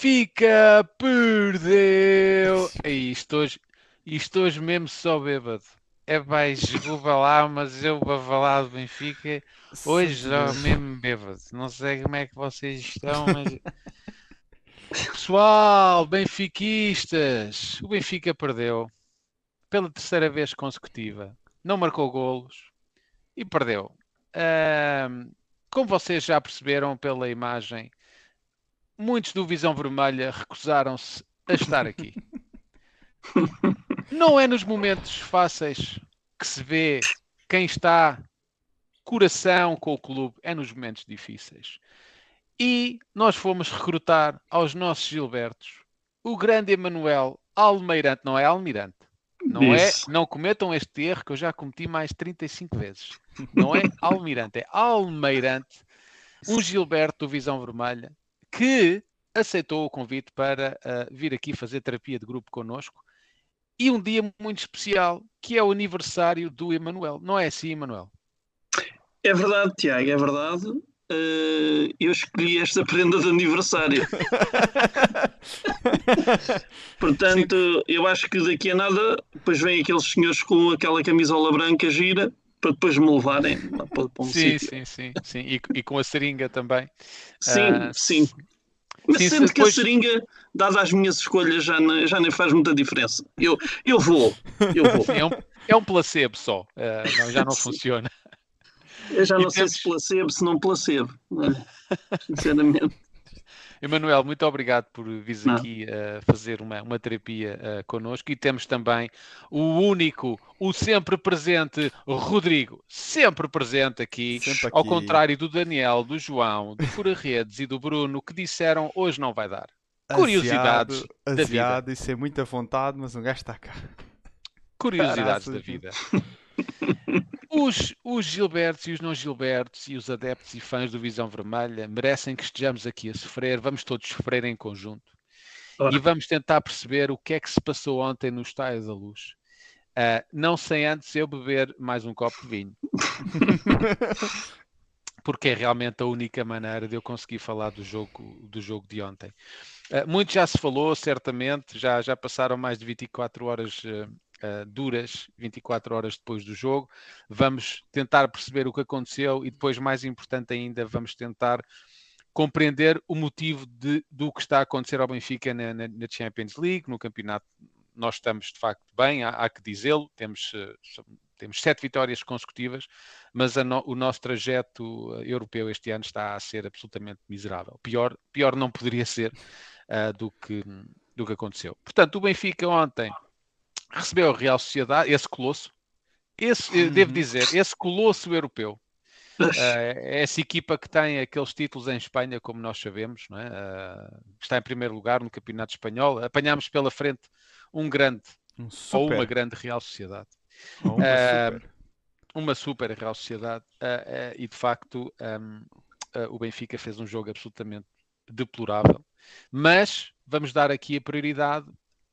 Benfica perdeu! Ei, isto, hoje, isto hoje mesmo só bêbado. É vai, desculpa lá, mas eu falar do Benfica hoje já mesmo bêbado. Não sei como é que vocês estão, mas. Pessoal, benfiquistas, o Benfica perdeu pela terceira vez consecutiva. Não marcou golos e perdeu. Ahm, como vocês já perceberam pela imagem, muitos do Visão Vermelha recusaram-se a estar aqui. Não é nos momentos fáceis que se vê quem está coração com o clube, é nos momentos difíceis. E nós fomos recrutar aos nossos Gilbertos o grande Emanuel Almeirante, não é Almirante. Não é, Isso. não cometam este erro que eu já cometi mais 35 vezes. Não é Almirante, é Almeirante, um Gilberto do Visão Vermelha, que aceitou o convite para ah, vir aqui fazer terapia de grupo connosco. E um dia muito especial, que é o aniversário do Emanuel. Não é assim, Emanuel? É verdade, Tiago, é verdade. Eh, eu escolhi esta prenda de aniversário. Portanto, eu acho que daqui a nada, depois vêm aqueles senhores com aquela camisola branca gira para depois me levarem para, para um Sim, sítio. sim, sim, sim. E, e com a seringa também. Sim, Ah, sim. Mas sim, sendo se que depois- a seringa, dada as minhas escolhas, já, não- já nem faz muita diferença. Eu, eu vou, eu vou. Sim, é, um, é um placebo só. Ah, não, já não funciona. Eu já E não sei se placebo, se não placebo. não é? Sinceramente. Emanuel, muito obrigado por vires Não. aqui ah, fazer uma, uma terapia ah, connosco. E temos também o único, o sempre presente Rodrigo, sempre presente aqui. Sempre Ao aqui. contrário do Daniel, do João, do Fura Redes e do Bruno, que disseram hoje não vai dar. Curiosidades Aziado, da vida. e sem muita vontade, mas um gajo está cá. Curiosidades da vida. Os, os Gilbertos e os não Gilbertos e os adeptos e fãs do Visão Vermelha merecem que estejamos aqui a sofrer, vamos todos sofrer em conjunto e vamos tentar perceber o que é que se passou ontem no Estádio da Luz. Ah, não sem antes eu beber mais um copo de vinho. Porque é realmente a única maneira de eu conseguir falar do jogo, do jogo de ontem. Ah, muito já se falou, certamente, já, já passaram mais de 24 horas ah, ah, duras, 24 horas depois do jogo. Vamos tentar perceber o que aconteceu e depois, mais importante ainda, vamos tentar compreender o motivo de- do que está a acontecer ao Benfica na, na- na Champions League, no campeonato. Nós estamos de facto bem, há, há que dizê-lo, temos, eh, temos sete vitórias consecutivas, mas no- o nosso trajeto eh, europeu este ano está a ser absolutamente miserável. Pior, pior não poderia ser ah, do, que, do que aconteceu. Portanto, o Benfica ontem recebeu a Real Sociedade, esse colosso, esse, eu devo Uhum. dizer, esse colosso europeu, eh, essa equipa que tem aqueles títulos em Espanha, como nós sabemos, é? Eh, está em primeiro lugar no Campeonato Espanhol. Apanhámos pela frente um grande Um ou uma grande Real Sociedade, uma Eh, super. uma super Real Sociedade, e de facto eh, o Benfica fez um jogo absolutamente deplorável. Mas vamos dar aqui a prioridade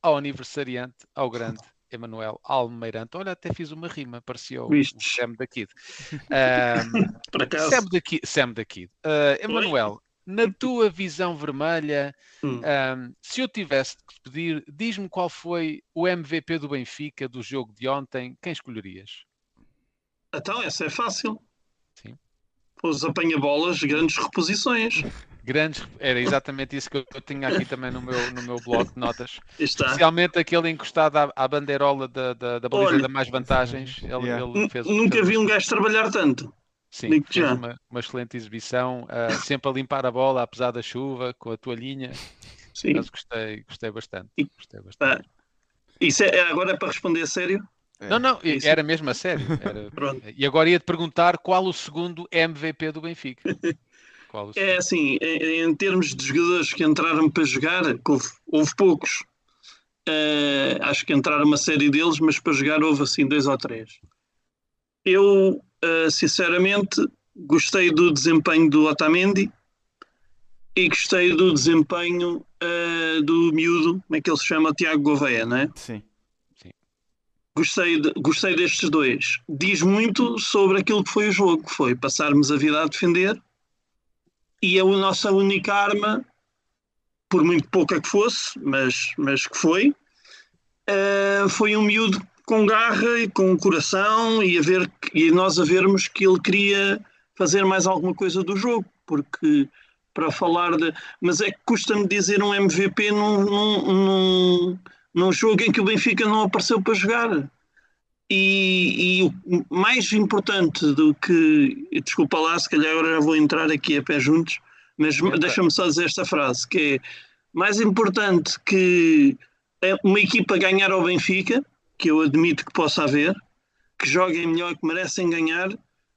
ao aniversariante, ao grande Emanuel Almeirante. Olha, até fiz uma rima, parecia o, o? Sam da Kid. Acaso, Sam da Kid. Sam da Kid. Uh, Emanuel, na tua visão vermelha, hum, um, se eu tivesse que pedir, diz-me qual foi o MVP do Benfica do jogo de ontem, quem escolherias? então essa é fácil. Sim. Os apanha-bolas, grandes reposições. Grandes, era exatamente isso que eu, eu tinha aqui também no meu, no meu bloco de notas. Está. Especialmente aquele encostado à, à bandeirola da, da, da baliza Olha. da mais vantagens. Ele, Yeah. ele fez, Nunca fez- vi um gajo trabalhar tanto. Sim, fez uma, uma excelente exibição, uh, sempre a limpar a bola, apesar da chuva, com a toalhinha. Sim. Mas gostei, gostei bastante. Gostei bastante. Ah, Isso é, é- agora é para responder a sério? É. Não, não, Isso. era mesmo a sério. era- Pronto. E agora ia-te perguntar qual o segundo MVP do Benfica. É assim, em, em termos de jogadores que entraram para jogar, houve, houve poucos. Eh, acho que entraram uma série deles, mas para jogar houve assim dois ou três. Eu, eh, sinceramente, gostei do desempenho do Otamendi e gostei do desempenho eh, do miúdo, como é que ele se chama? Tiago Gouveia, não é? Sim. Gostei, de- gostei destes dois. Diz muito sobre aquilo que foi o jogo, que foi passarmos a vida a defender e a nossa única arma por muito pouca que fosse, mas, mas que foi. Uh, foi um miúdo com garra e com coração e, a ver, e nós a vermos que ele queria fazer mais alguma coisa do jogo, porque para falar de. Mas é que custa-me dizer um MVP num, num, num, num, jogo em que o Benfica não apareceu para jogar. E, e o mais importante do que. Desculpa lá, se calhar agora já vou entrar aqui a pé juntos, mas deixa-me só dizer esta frase: que é mais importante que uma equipa ganhar ao Benfica que eu admito que possa haver, que joguem melhor, que merecem ganhar.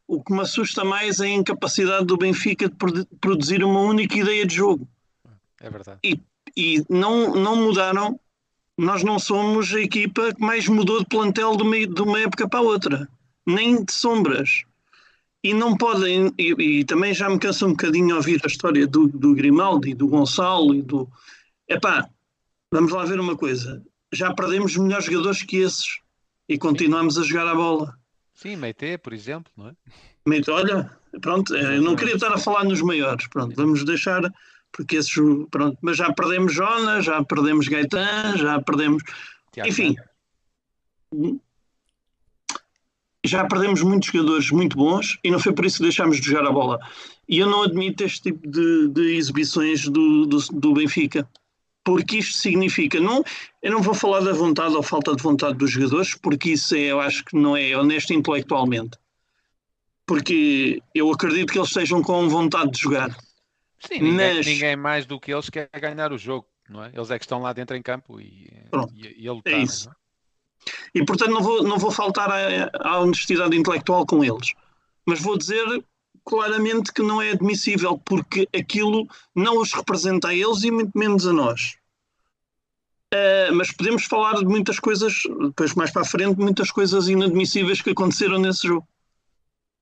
O que me assusta mais é a incapacidade do Benfica de produzir uma única ideia de jogo. É verdade. E, e não, não mudaram. Nós não somos a equipa que mais mudou de plantel de uma, de uma época para a outra, nem de sombras. E não podem, e, e também já me cansa um bocadinho ouvir a história do, do Grimaldi, do Gonçalo e do. Epá, vamos lá ver uma coisa já perdemos melhores jogadores que esses e continuamos a jogar a bola. Sim, Meite, por exemplo, não é? Meite, olha, pronto, eu não queria estar a falar nos maiores, pronto, vamos deixar, porque esses, pronto, mas já perdemos Jonas, já perdemos Gaetan, já perdemos, Tiago, enfim, já perdemos muitos jogadores muito bons e não foi por isso que deixámos de jogar a bola. E eu não admito este tipo de, de exibições do, do, do Benfica porque isto significa, não, eu não vou falar da vontade ou falta de vontade dos jogadores, porque isso é, eu acho que não é honesto intelectualmente. Porque eu acredito que eles estejam com vontade de jogar. Sim, ninguém, Mas... ninguém mais do que eles quer ganhar o jogo, não é? Eles é que estão lá dentro em campo e, Pronto, e, e ele é isso. É? E portanto não vou, não vou faltar à honestidade intelectual com eles. Mas vou dizer claramente que não é admissível, porque aquilo não os representa a eles e muito menos a nós. Uh, mas podemos falar de muitas coisas, depois mais para a frente, muitas coisas inadmissíveis que aconteceram nesse jogo.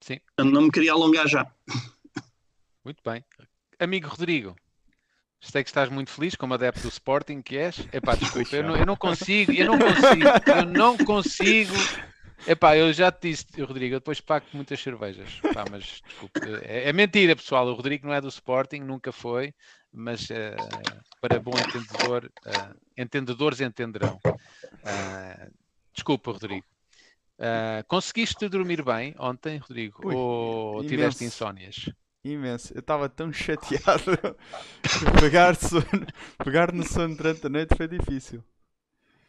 Sim. Eu não me queria alongar já. Muito bem. Amigo Rodrigo, sei que estás muito feliz como adepto do Sporting que és. Epá, desculpa, eu não, eu não consigo, eu não consigo, eu não consigo Epá, eu já te disse, Rodrigo, eu depois pago muitas cervejas. Pá, mas desculpe, é, é, mentira, pessoal. O Rodrigo não é do Sporting, nunca foi, mas uh, para bom entendedor, uh, entendedores entenderão. Uh, desculpa, Rodrigo. Conseguiste dormir bem ontem, Rodrigo? Ui, ou imenso, tiveste insónias? Imenso. Eu estava tão chateado. pegar, sono, pegar no sono durante a noite foi difícil.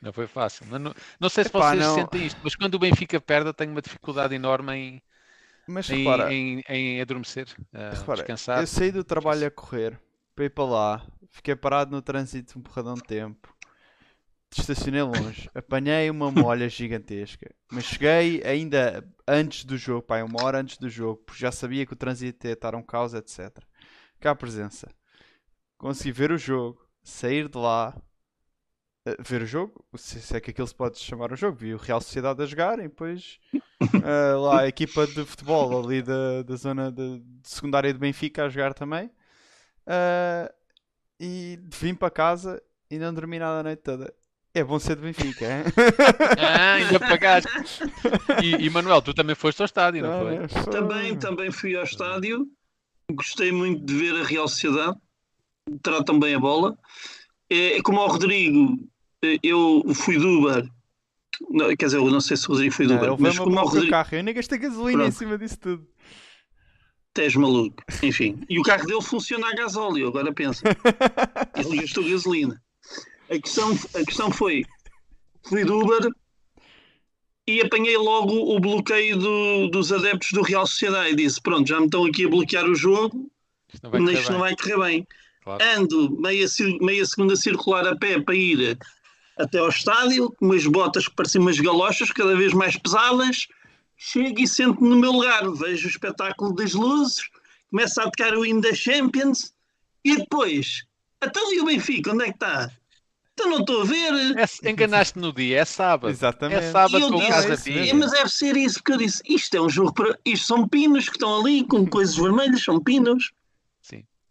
Não foi fácil. Não, não sei se Epá, vocês não... sentem isto, mas quando o Benfica perde, eu tenho uma dificuldade enorme em, mas, em, repara, em, em adormecer, uh, repara, descansar. Eu saí do trabalho a correr para ir para lá, fiquei parado no trânsito um porradão de tempo, estacionei longe, apanhei uma molha gigantesca, mas cheguei ainda antes do jogo, pai, uma hora antes do jogo, porque já sabia que o trânsito ia estar um caos, etc. Cá a presença. Consegui ver o jogo, sair de lá, ver o jogo, se, se, é que aquilo se pode chamar um jogo, vi o Real Sociedade a jogar e depois uh, lá a equipa de futebol ali da, da zona de, de secundária de Benfica a jogar também. Uh, e vim para casa e não dormi nada a noite toda. É bom ser de Benfica, hein? ah, ainda pagaste. E, e Manuel, tu também foste ao estádio, não, foi? É, foi? Também, também fui ao estádio. Gostei muito de ver a Real Sociedade. Tratam bem a bola. É, como ao Rodrigo, eu fui do Uber. Não, quer dizer, eu não sei se o Rodrigo foi do Uber. Não, mas como ao Rodrigo... carro, eu nem gastei gasolina Pronto. em cima disso tudo. Tens maluco. Enfim. E o carro dele funciona a gasóleo, agora pensa. Ele gastou gasolina. A questão, a questão foi: fui do Uber e apanhei logo o bloqueio do, dos adeptos do Real Sociedade. E disse: Pronto, já me estão aqui a bloquear o jogo, isto não vai, isto não vai correr bem. Claro. Ando meia, meia segunda circular a pé para ir até ao estádio, com umas botas que pareciam umas galochas, cada vez mais pesadas. Chego e sento no meu lugar, vejo o espetáculo das luzes, começa a tocar o hino da Champions e depois, até ali o Benfica, onde é que está? Então não estou a ver. É, Enganaste no dia, é sábado. Exatamente. É sábado com casa dia. Mas deve ser isso, porque eu disse: isto é um jogo para. Isto são pinos que estão ali com coisas vermelhas, são pinos.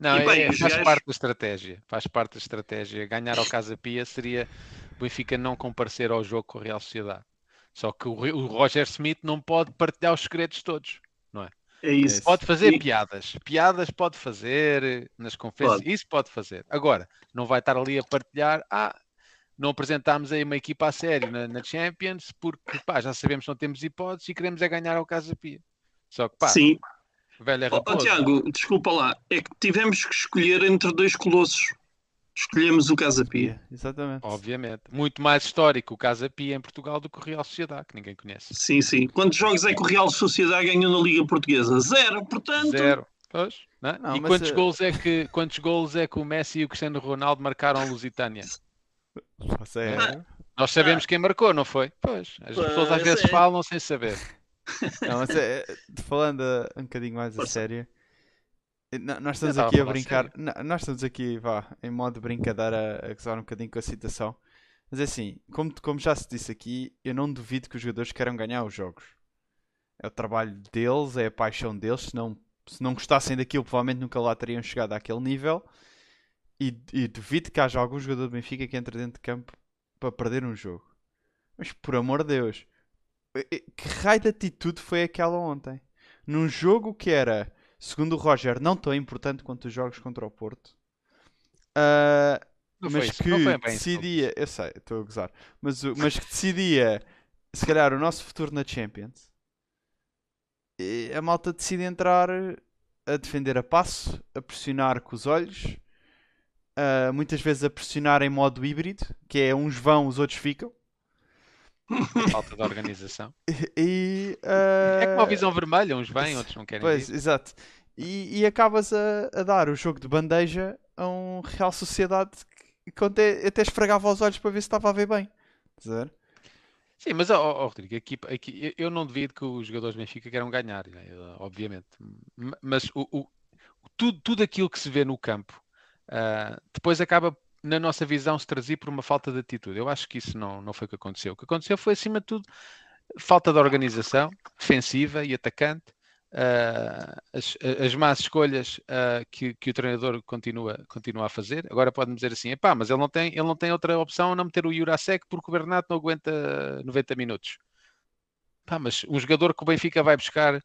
Não, e, bem, é, faz gajos... parte da estratégia. Faz parte da estratégia. Ganhar ao Casa Pia seria o Benfica não comparecer ao jogo com a Real Sociedade. Só que o, o Roger Smith não pode partilhar os segredos todos, é? Isso. Pode fazer E- piadas. Piadas pode fazer nas conferências. Pode. Isso pode fazer. Agora, não vai estar ali a partilhar. Ah, não apresentámos aí uma equipa a sério na, na Champions porque pá, já sabemos que não temos hipóteses e queremos é ganhar ao Casa Pia. Só que pá, Sim. velho é raposo. Tiago, desculpa lá. É que tivemos que escolher entre dois colossos. Escolhemos o Casa Pia. Exatamente. Obviamente. Muito mais histórico o Casa Pia em Portugal do que o Real Sociedade, que ninguém conhece. Sim, sim. Quantos jogos é que o Real Sociedade ganhou na Liga Portuguesa? Zero, portanto. Zero. Pois, não é? Não, e quantos eh, gols é que quantos gols é que o Messi e o Cristiano Ronaldo marcaram a Lusitânia? Você é- Ah. Nós sabemos quem marcou, não foi? Pois, as pessoas às Pois vezes é. falam sem saber. Não, mas é, falando um bocadinho mais a sério, nós estamos a aqui a brincar. Nós estamos aqui, vá, em modo de brincadeira, a gozar um bocadinho com a situação. Mas é assim, como, como já se disse aqui, eu não duvido que os jogadores queiram ganhar os jogos. É o trabalho deles, é a paixão deles. Se não, se não gostassem daquilo, provavelmente nunca lá teriam chegado àquele nível. E, e duvido que haja algum jogador do Benfica que entre dentro de campo para perder um jogo. Mas por amor de Deus, que raio de atitude foi aquela ontem? Num jogo que era, segundo o Roger, não tão importante quanto os jogos contra o Porto. foi mas isso, que decidia, eu sei, estou a gozar, mas, mas que decidia se calhar o nosso futuro na Champions. E a malta decide entrar a defender a passo, a pressionar com os olhos, ah, muitas vezes a pressionar em modo híbrido, que é uns vão, os outros ficam. Falta de organização. E, É como a ah, visão vermelha, uns vêm, outros não querem Pois, vir. exato. E, e acabas a, a dar o jogo de bandeja a um Real Sociedade que, que até, até esfregava os olhos para ver se estava a ver bem. Ver? Sim, mas, ó, ó, Rodrigo, a equipa, a equi- eu- não duvido que os jogadores do Benfica queiram ganhar, né, obviamente. Mas o, o- tudo, tudo aquilo que se vê no campo ah, depois acaba, na nossa visão, se traduzir por uma falta de atitude. Eu acho que isso não, não foi o que aconteceu. O que aconteceu foi, acima de tudo, falta de organização defensiva e atacante. ah, as, as más escolhas ah, que, que o treinador continua, continua a fazer. Agora pode-me dizer assim: epá, mas ele não, tem, ele não tem outra opção a não meter o Jurasek porque o Bernat não aguenta 90 minutos. Pá, mas um jogador que o Benfica vai buscar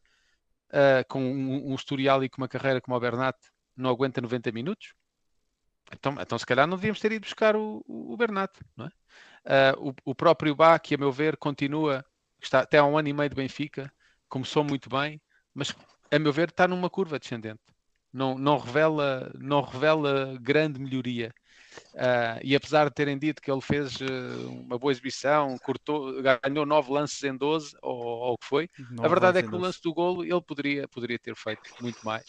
ah, com um, um historial e com uma carreira como o Bernat não aguenta 90 minutos? Então, então se calhar não devíamos ter ido buscar o, o não é? Ah, o, o próprio Bá, que a meu ver continua, está até há um ano e meio de Benfica, começou muito bem, mas a meu ver está numa curva descendente. Não, não, revela, não revela grande melhoria. Ah, e apesar de terem dito que ele fez eh, uma boa exibição, cortou, ganhou nove lances em 12, ou, o que foi, a verdade é que no lance do golo ele poderia, poderia ter feito muito mais.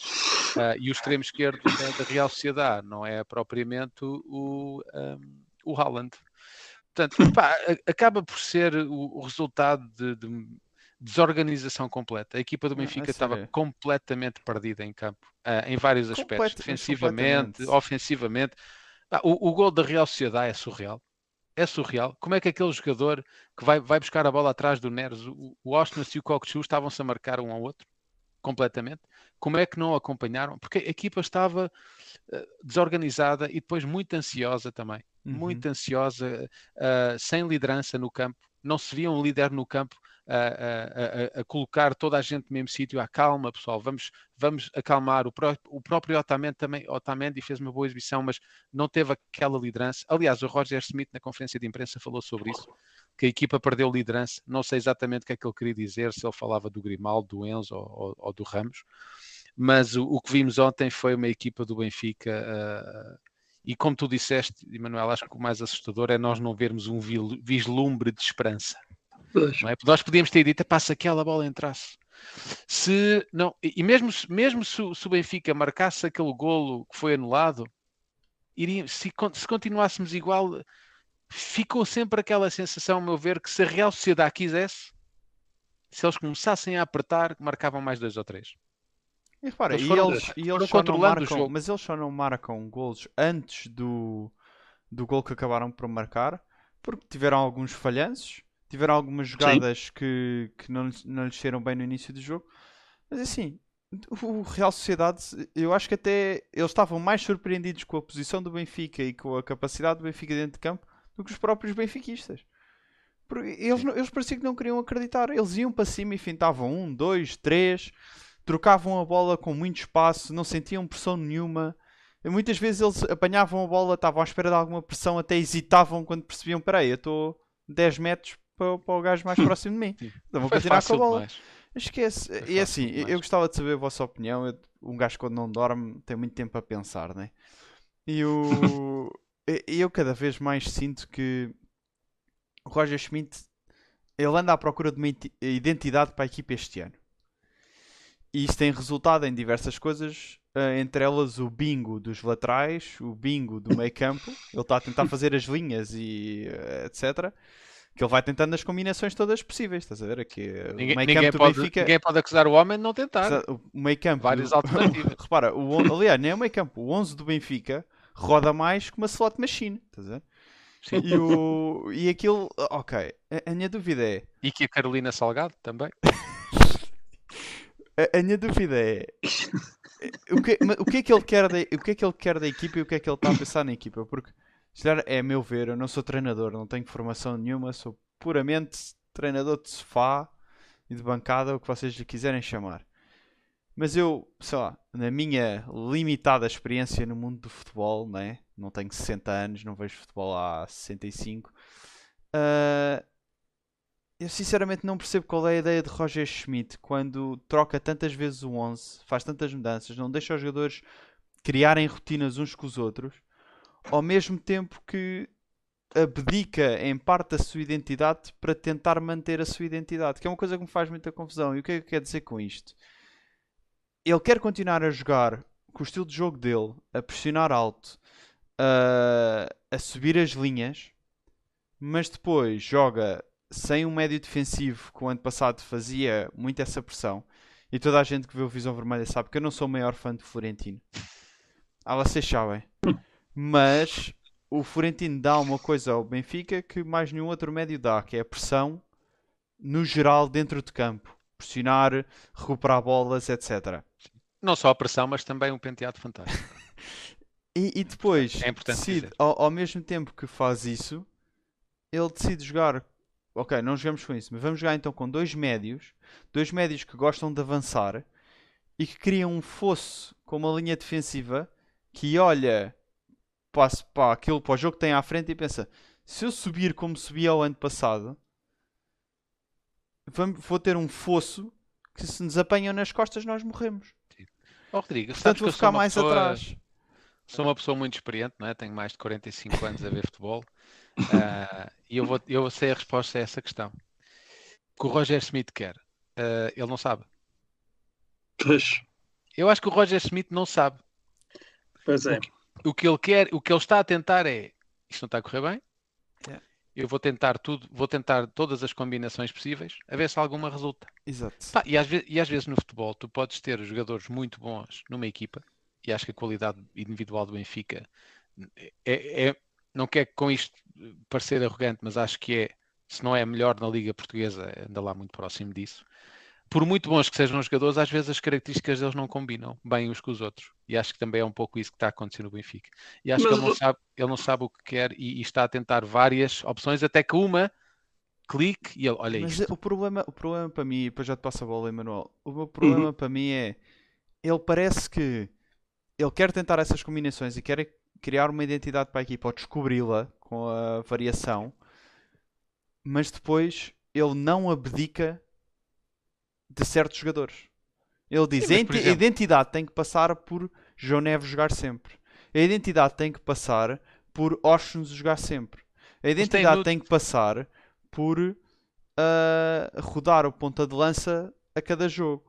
Ah, e o extremo esquerdo da, da Real Sociedade não é propriamente o, um, o Haaland. Portanto, pá, acaba por ser o, o resultado de, de desorganização completa. A equipa do é Benfica estava completamente perdida em campo, ah, em vários aspectos, defensivamente, ofensivamente. Ah, o, o gol da Real Sociedade é surreal. É surreal. Como é que aquele jogador que vai, vai buscar a bola atrás do Neres, o, o Austin e o Cockchu estavam-se a marcar um ao outro? Completamente. Como é que não acompanharam? Porque a equipa estava eh, desorganizada e depois muito ansiosa também. Uhum. Muito ansiosa, eh, sem liderança no campo. Não se via um líder no campo a, a- a- colocar toda a gente no mesmo sítio. Ah, calma, pessoal, vamos, vamos acalmar. O, pró- o próprio Otamendi também Otamendi fez uma boa exibição, mas não teve aquela liderança. Aliás, o Roger Smith, na conferência de imprensa, falou sobre isso, que a equipa perdeu liderança. Não sei exatamente o que é que ele queria dizer, se ele falava do Grimaldo, do Enzo ou, ou- do Ramos, mas o, o que vimos ontem foi uma equipa do Benfica. ah, e como tu disseste, Emanuel, acho que o mais assustador é nós não vermos um vislumbre de esperança Pois. não é? Nós podíamos ter dito, "Epá, se aquela bola entrasse. Se não, e e mesmo, se- mesmo se, o- se o Benfica marcasse aquele golo que foi anulado, iria, se, se continuássemos igual, ficou sempre aquela sensação, a meu ver, que se a Real Sociedade quisesse, se eles começassem a apertar, marcavam mais dois ou três. E repara, Eles e foram- eles, e eles só não marcam, mas eles só não marcam golos antes do, do gol que acabaram por marcar, porque tiveram alguns falhanços, tiveram algumas jogadas que, que não, não lhes saíram bem no início do jogo. Mas assim, o Real Sociedade, eu acho que até eles estavam mais surpreendidos com a posição do Benfica e com a capacidade do Benfica dentro de campo do que os próprios benfiquistas. Porque eles, não- eles pareciam que não queriam acreditar. Eles iam para cima e fintavam um, dois, três. trocavam a bola com muito espaço, não sentiam pressão nenhuma. E muitas vezes eles apanhavam a bola, estavam à espera de alguma pressão, até hesitavam quando percebiam: peraí, eu estou 10 metros para, para o gajo mais próximo de mim. Então vou Foi continuar com a bola. demais. Esquece. É e fácil assim, demais. eu gostava de saber a vossa opinião. Eu- um gajo quando não dorme tem muito tempo a pensar, né? E o... eu cada vez mais sinto que o Roger Schmidt ele anda à procura de uma identidade para a equipa este ano. E isso tem resultado em diversas coisas, eh, entre elas o bingo dos laterais, o bingo do meio campo. Ele está a tentar fazer as linhas e eh, etc. Que ele vai tentando as combinações todas possíveis, estás a ver? Aqui, eh, o Ninguém, ninguém pode, Benfica. ninguém pode acusar o homem de não tentar. O meio campo. Várias do- alternativas. Repara, o, aliás, nem é o meio campo. O 11 do Benfica roda mais que uma slot machine. Estás a ver? Sim. E, o, e aquilo. Ok. A, a minha dúvida é. E que a Carolina Salgado também. A, a minha dúvida é. O que, o, que é que ele quer da, o que é que ele quer da equipa e o que é que ele está a pensar na equipa? Porque, calhar, é meu ver, eu não sou treinador, não tenho formação nenhuma, sou puramente treinador de sofá e de bancada, o que vocês lhe quiserem chamar. Mas eu, sei lá, na minha limitada experiência no mundo do futebol, né? não tenho 60 anos, não vejo futebol há 65, ah, eu sinceramente não percebo qual é a ideia de Roger Schmidt quando troca tantas vezes o 11, faz tantas mudanças, não deixa os jogadores criarem rotinas uns com os outros, ao mesmo tempo que abdica em parte da sua identidade para tentar manter a sua identidade, que é uma coisa que me faz muita confusão. E o que é que quer dizer com isto? Ele quer continuar a jogar com o estilo de jogo dele, a pressionar alto, a, a subir as linhas, mas depois joga sem um médio defensivo que o ano passado fazia muito essa pressão. E toda a gente que vê o Visão Vermelha sabe que eu não sou o maior fã do Florentino. Ah, vocês sabem. Mas o Florentino dá uma coisa ao Benfica que mais nenhum outro médio dá, que é a pressão no geral dentro de campo. Pressionar, recuperar bolas, etc. Não só a pressão, mas também um penteado fantástico. E, e depois, É decide, ao, ao mesmo tempo que faz isso, ele decide jogar. Ok, não jogamos com isso, mas vamos jogar então com dois médios, dois médios que gostam de avançar e que criam um fosso com uma linha defensiva que olha para, para aquilo, para o jogo que tem à frente e pensa: se eu subir como subi ao ano passado, vou ter um fosso que se nos apanham nas costas nós morremos. Ó Rodrigo, Portanto, vou ficar mais pessoa, atrás. sou uma pessoa muito experiente, não é? Tenho mais de 45 anos a ver futebol. Ah, e eu vou, eu sei a resposta a essa questão. O que o Roger Smith quer? Ah, ele não sabe. Pois, Eu acho que o Roger Smith não sabe. pois é. O que ele quer, o que ele está a tentar é isto não está a correr bem. Yeah. Eu vou tentar tudo, vou tentar todas as combinações possíveis, a ver se alguma resulta. Exato. Pá, e, às e às vezes no futebol tu podes ter jogadores muito bons numa equipa e acho que a qualidade individual do Benfica é, é- não quer com isto parecer arrogante, mas acho que é, se não é a melhor na Liga Portuguesa, anda lá muito próximo disso. Por muito bons que sejam os jogadores, às vezes as características deles não combinam bem uns com os outros. E acho que também é um pouco isso que está a acontecer no Benfica. E acho Mas que ele não sabe, ele não sabe o que quer e, e está a tentar várias opções, até que uma clique e ele, olha Mas isto. o problema, o problema para mim, e depois já te passo a bola, Emanuel. O meu problema para mim é ele parece que ele quer tentar essas combinações e quer criar uma identidade para a equipa ou descobri-la com a variação, mas depois ele não abdica de certos jogadores. Ele diz: Sim, "A identidade tem que passar por João Neves jogar sempre. A identidade tem que passar por Oshens jogar sempre. A identidade no- tem que passar por ah, rodar o ponta de lança a cada jogo.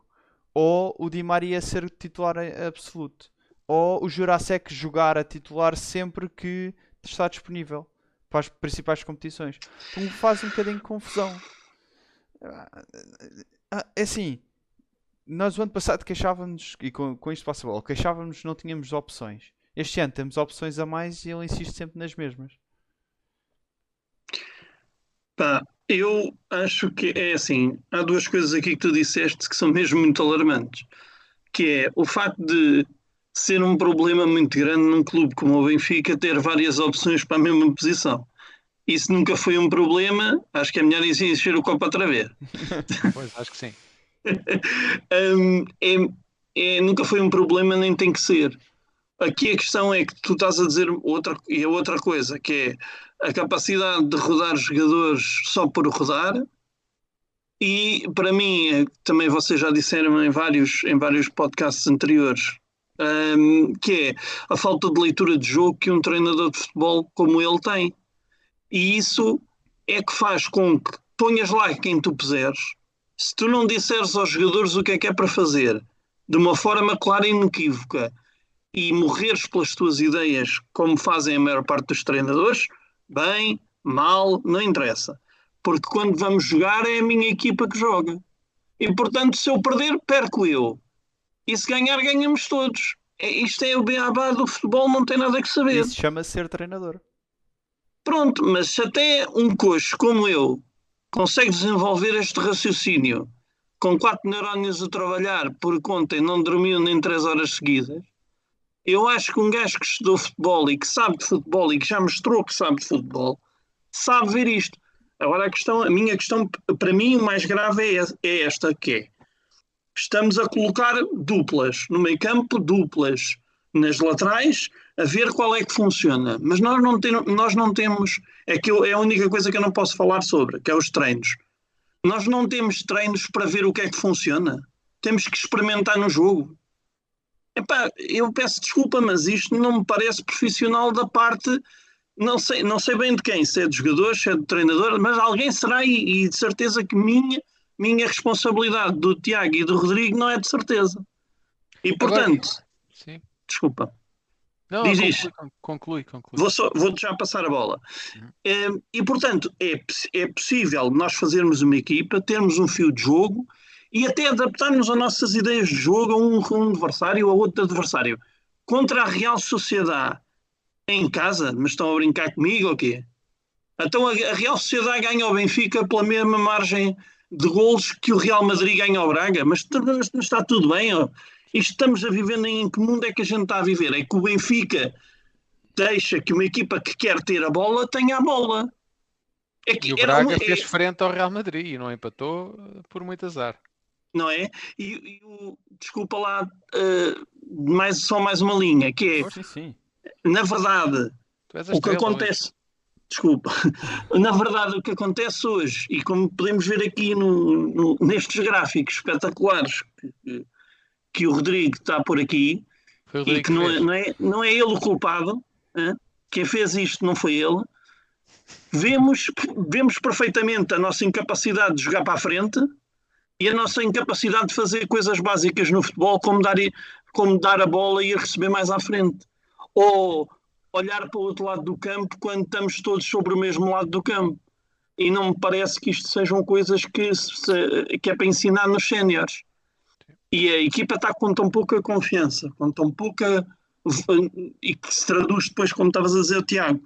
Ou o Di Maria ser titular absoluto. Ou o Jurasek jogar a titular sempre que está disponível para as principais competições. Então faz um bocadinho de confusão. Ah, É assim, nós o ano passado queixávamos, e com, com isto passa bola, queixávamos que não tínhamos opções. Este ano temos opções a mais e ele insiste sempre nas mesmas. Pá, eu acho que é assim, há duas coisas aqui que tu disseste que são mesmo muito alarmantes, que é o facto de ser um problema muito grande num clube como o Benfica ter várias opções para a mesma posição. Isso nunca foi um problema, acho que é melhor isso encher o copo outra vez. Pois, acho que sim. um, é, é, nunca foi um problema, nem tem que ser. Aqui a questão é que tu estás a dizer outra, e a outra coisa, que é a capacidade de rodar jogadores só por rodar. E para mim, é, também vocês já disseram em vários, em vários podcasts anteriores, um, que é a falta de leitura de jogo que um treinador de futebol como ele tem. E isso é que faz com que ponhas lá quem tu puseres, se tu não disseres aos jogadores o que é que é para fazer, de uma forma clara e inequívoca, e morreres pelas tuas ideias, como fazem a maior parte dos treinadores, bem, mal, não interessa. Porque quando vamos jogar é a minha equipa que joga. E portanto, se eu perder, perco eu. E se ganhar, ganhamos todos. É, isto é o beabá do futebol, não tem nada que saber. Isso chama ser treinador. Pronto, mas se até um coxo como eu consegue desenvolver este raciocínio com quatro neurónios a trabalhar por conta e não dormiu nem três horas seguidas, eu acho que um gajo que estudou futebol e que sabe de futebol e que já mostrou que sabe de futebol, sabe ver isto. Agora a questão, a minha questão, para mim, o mais grave é, é esta que é. Estamos a colocar duplas no meio campo, duplas nas laterais, a ver qual é que funciona. Mas nós não, tem, nós não temos, é, que eu, é a única coisa que eu não posso falar sobre, que é os treinos. Nós não temos treinos para ver o que é que funciona. Temos que experimentar no jogo. Epá, eu peço desculpa, mas isto não me parece profissional da parte, não sei, não sei bem de quem, se é de jogadores, se é de treinador, mas alguém será e, e de certeza que minha, minha responsabilidade do Tiago e do Rodrigo não é de certeza. E portanto, Sim. desculpa. Não, Diz conclui, isto. conclui, conclui. Vou, só, vou já passar a bola. Uhum. Eh, e, portanto, é, é possível nós fazermos uma equipa, termos um fio de jogo e até adaptarmos as nossas ideias de jogo a um, a um adversário ou a outro adversário. Contra a Real Sociedade em casa, mas estão a brincar comigo ou quê? Então a, a Real Sociedade ganha ao Benfica pela mesma margem de golos que o Real Madrid ganha ao Braga, mas t- mas está tudo bem. Ó. Isto estamos a viver em que mundo é que a gente está a viver? É que o Benfica deixa que uma equipa que quer ter a bola tenha a bola. É que E o Braga é- fez frente ao Real Madrid e não empatou eh, por muito azar. não é? E, e o- desculpa lá, eh, mais, só mais uma linha, que é, Sim, sim. na verdade, o que hoje. acontece, desculpa, na verdade o que acontece hoje, e como podemos ver aqui no- no- nestes gráficos espetaculares que, que o Rodrigo está por aqui, e que não é, não, é, não é ele o culpado, hã? quem fez isto não foi ele, vemos, vemos perfeitamente a nossa incapacidade de jogar para a frente e a nossa incapacidade de fazer coisas básicas no futebol, como dar, como dar a bola e ir receber mais à frente. Ou olhar para o outro lado do campo quando estamos todos sobre o mesmo lado do campo. E não me parece que isto sejam coisas que, se- que é para ensinar nos séniores. E a equipa está com tão pouca confiança, com tão pouca. e que se traduz depois, como estavas a dizer, Tiago,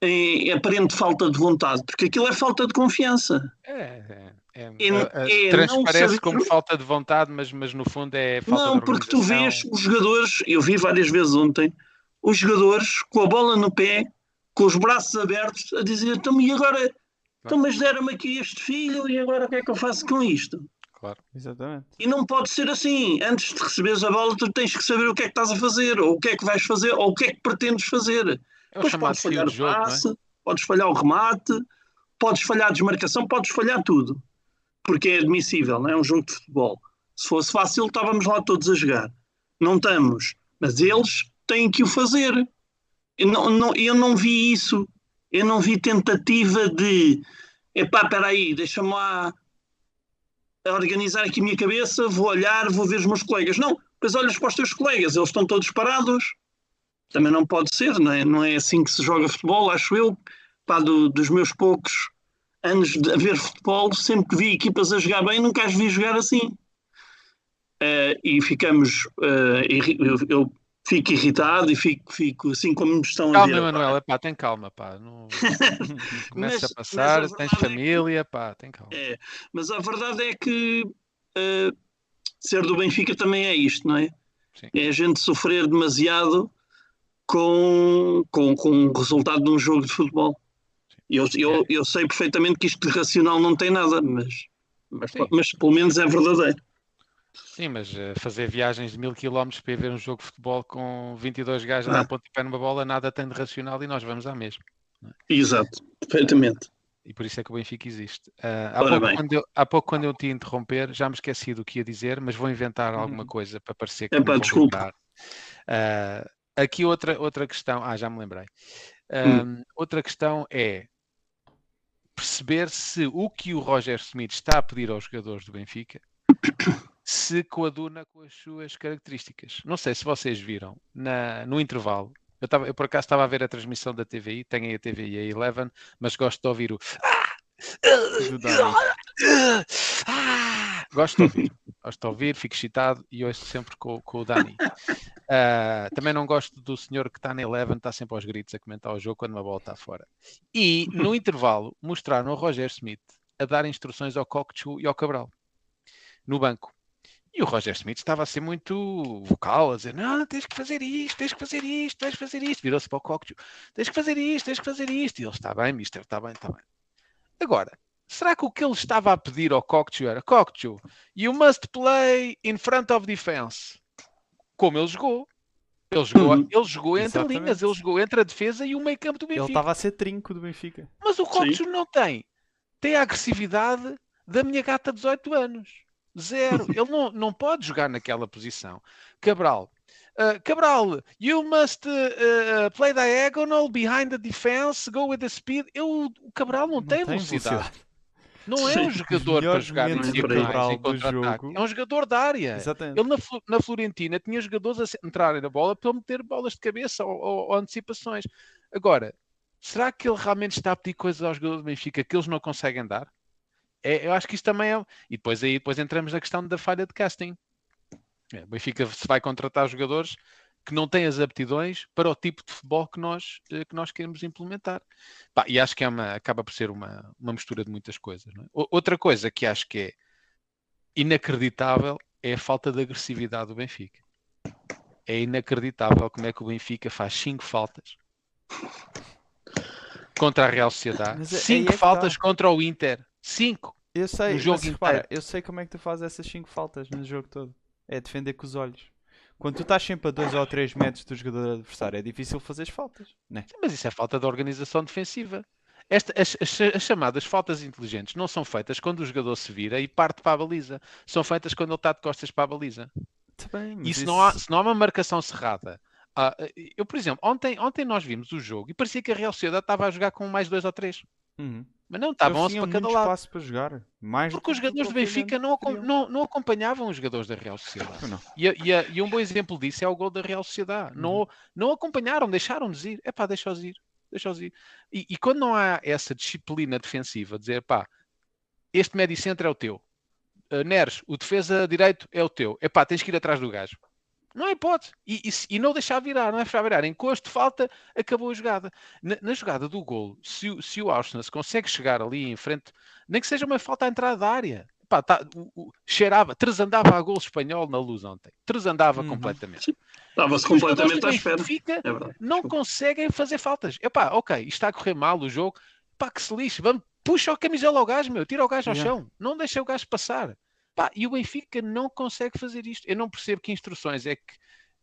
em aparente falta de vontade, porque aquilo é falta de confiança. É, é, é, É- é transparece não saber- como falta de vontade, mas, mas no fundo é falta Não, de porque tu vês os jogadores, eu vi várias vezes ontem, os jogadores com a bola no pé, com os braços abertos, a dizer: então, e agora? Então, mas deram-me aqui este filho, e agora o que é que eu faço com isto? Claro. Exatamente. E não pode ser assim. Antes de receberes a bola, tu tens que saber o que é que estás a fazer, ou o que é que vais fazer, ou o que é que pretendes fazer. É chamado podes falhar o jogo, é? passe, podes falhar o remate, podes falhar a desmarcação, podes falhar tudo. Porque é admissível, não é? É um jogo de futebol. Se fosse fácil, estávamos lá todos a jogar. Não estamos. Mas eles têm que o fazer. Eu não, não- eu não vi isso. Eu não vi tentativa de epá, espera aí, deixa-me lá organizar aqui a minha cabeça, vou olhar, vou ver os meus colegas. Não, depois olhas para os teus colegas, eles estão todos parados. Também não pode ser, não é, não é assim que se joga futebol, acho eu. Pá, do- dos meus poucos anos de a ver futebol, sempre que vi equipas a jogar bem, nunca as vi jogar assim. Eh, e ficamos, irri- eu, eu fico irritado e fico, fico assim como me estão a Calma, ver. Emanuel, pá, tem calma, pá. Não... Começa a passar, a tens verdade é que- família, pá, tem calma. É, mas a verdade é que eh, ser do Benfica também é isto, não é? Sim. É a gente sofrer demasiado com, com, com o resultado de um jogo de futebol. Eu, eu, É. eu sei perfeitamente que isto de racional não tem nada, mas, mas, mas pelo menos é verdadeiro. Sim, mas uh, fazer viagens de mil quilómetros para ir ver um jogo de futebol com 22 gajos a dar ponto de pé numa bola, nada tem de racional e nós vamos à mesma. É? Exato, perfeitamente. E por isso é que o Benfica existe. Uh, há, pouco, quando eu, há pouco, quando eu te interromper, já me esqueci do que ia dizer, mas vou inventar alguma uhum. coisa para parecer que. É pá, desculpa. Uh, aqui outra, outra questão. Ah, já me lembrei. hum. Outra questão é perceber se o que o Roger Smith está a pedir aos jogadores do Benfica se coaduna com as suas características. Não sei se vocês viram na, no intervalo. Eu, tava, eu por acaso estava a ver a transmissão da TVI, tenho a TVI a Eleven, mas gosto de ouvir o. Gosto de ouvir, gosto de ouvir, fico excitado e ouço sempre com, com o Dani. Uh, também não gosto do senhor que está na Eleven, está sempre aos gritos a comentar o jogo quando uma bola está fora. E no intervalo mostraram o Roger Smith a dar instruções ao Cockchu e ao Cabral no banco. E o Roger Smith estava a ser muito vocal, a dizer: Não, tens que fazer isto, tens que fazer isto, tens que fazer isto. Virou-se para o Cockchu: Tens que fazer isto, tens que fazer isto. E ele: Está bem, mister, está bem, está bem. Agora, será que o que ele estava a pedir ao Cockchu era: Cockchu, you must play in front of defense? Como ele jogou. Ele jogou, uhum. ele jogou entre Exatamente. linhas, ele jogou entre a defesa e o meio campo do Benfica. Ele estava a ser trinco do Benfica. Mas o Cockchu não tem. Tem a agressividade da minha gata de 18 anos. Zero. Ele não, não pode jogar naquela posição. Cabral. Uh, Cabral, you must uh, uh, play diagonal behind the defense, go with the speed. Eu, o Cabral não, não tem, tem velocidade. Não é um jogador para jogar em diagonais, em contra-ataque. É um jogador da área. Exatamente. Ele na, na Florentina tinha jogadores a entrarem na bola para meter bolas de cabeça ou, ou, ou antecipações. Agora, será que ele realmente está a pedir coisas aos jogadores do Benfica que eles não conseguem dar? É, eu acho que isso também é. E depois aí depois entramos na questão da falha de casting. É, o Benfica se vai contratar jogadores que não têm as aptidões para o tipo de futebol que nós, eh, que nós queremos implementar. Pá, e acho que é uma, acaba por ser uma, uma mistura de muitas coisas. É? Outra coisa que acho que é inacreditável é a falta de agressividade do Benfica. É inacreditável como é que o Benfica faz cinco faltas contra a Real Sociedade, 5 é faltas tá. contra o Inter, 5 eu sei, no jogo mas, repara, eu sei como é que tu fazes essas 5 faltas no jogo todo. É defender com os olhos. Quando tu estás sempre a 2 ou 3 metros do jogador adversário, é difícil fazer as faltas. Né? Mas isso é falta de organização defensiva. Esta, as, as, as, chamadas faltas inteligentes não são feitas quando o jogador se vira e parte para a baliza. São feitas quando ele está de costas para a baliza. Bem, e se, isso... não há, se não há uma marcação cerrada. Uh, eu, por exemplo, ontem, ontem nós vimos o jogo e parecia que a Real Sociedade estava a jogar com mais dois ou três. Uhum. Mas não, estavam 11 para cada lado. espaço para jogar. Mais Porque os jogadores do Benfica não, não, não, acompanhavam os jogadores da Real Sociedade. E, e, e, um bom exemplo disso é o gol da Real Sociedade. Uhum. Não, não acompanharam, deixaram-nos ir. É pá, deixa-os ir. Deixa-os ir. E, e, quando não há essa disciplina defensiva, dizer pá, este médio centro é o teu. Uh, Neres, o defesa direito é o teu. É pá, tens que ir atrás do gajo. Não há hipótese. E, e, e, não deixar virar, não é deixar virar. Encosto, falta, acabou a jogada. Na, na jogada do golo, se, se o Arsenal consegue chegar ali em frente, nem que seja uma falta à entrada da área. Pá, tá, o, o, cheirava, andava a gol espanhol na luz ontem. andava uhum. completamente. Estava-se completamente à espera. Fica, é não conseguem fazer faltas. Epá, ok, isto está a correr mal o jogo. Pá, que se lixe. Vamos, puxa a camisola ao gajo, meu. Tira o gajo ao yeah. chão. Não deixa o gajo passar. Pá, e o Benfica não consegue fazer isto. Eu não percebo que instruções é que,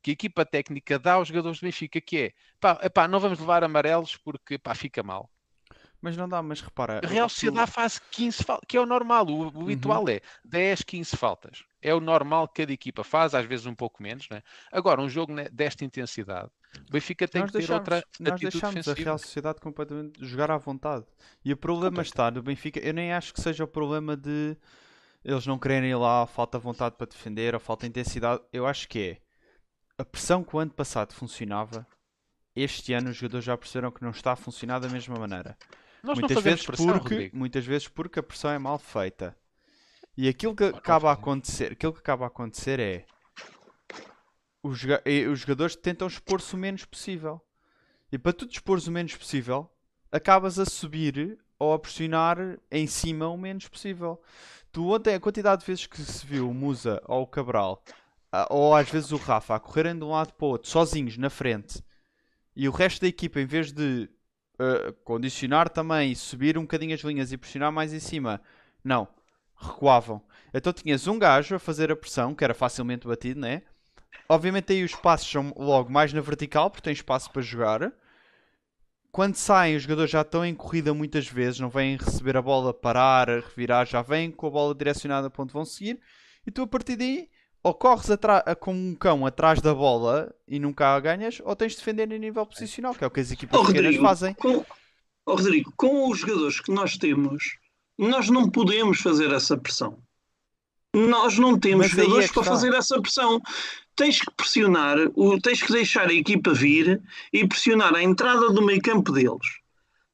que a equipa técnica dá aos jogadores do Benfica, que é pá, epá, não vamos levar amarelos porque pá, fica mal. Mas não dá, mas repara. A Real Sociedade tu... faz 15 faltas, que é o normal. O, o habitual uhum. é 10, 15 faltas. É o normal que cada equipa faz, às vezes um pouco menos. Né? Agora, um jogo desta intensidade, o Benfica tem nós que ter outra nós deixamos defensiva. a Real Sociedade completamente jogar à vontade. E o problema está no Benfica. Eu nem acho que seja o problema de eles não querem ir lá, falta vontade para defender, ou falta intensidade. Eu acho que é a pressão que o ano passado funcionava. Este ano os jogadores já perceberam que não está a funcionar da mesma maneira. Nós muitas vezes pressão, porque Rodrigo. muitas vezes porque a pressão é mal feita. E aquilo que acaba a acontecer, aquilo que acaba a acontecer é os, os jogadores tentam expor-se o menos possível. E para tu te expores o menos possível, acabas a subir ou a pressionar em cima o menos possível. Tu ontem, a quantidade de vezes que se viu o Musa ou o Cabral, ah, ou às vezes o Rafa, a correrem de um lado para o outro, sozinhos, na frente, e o resto da equipa, em vez de uh, condicionar também subir um bocadinho as linhas e pressionar mais em cima, não. recuavam. Então tinhas um gajo a fazer a pressão, que era facilmente batido, né? Obviamente aí os passos são logo mais na vertical, porque tem espaço para jogar. Quando saem, os jogadores já estão em corrida muitas vezes, não vêm receber a bola, parar, revirar, já vêm com a bola direcionada para onde vão seguir. E tu a partir daí, ou corres como um cão atrás da bola e nunca a ganhas, ou tens de defender em nível posicional, que é o que as equipas pequenas Rodrigo, fazem. com, ó, Rodrigo, com os jogadores que nós temos, nós não podemos fazer essa pressão. Nós não temos é jogadores que para está. fazer essa pressão. Tens que pressionar, tens que deixar a equipa vir e pressionar a entrada do meio campo deles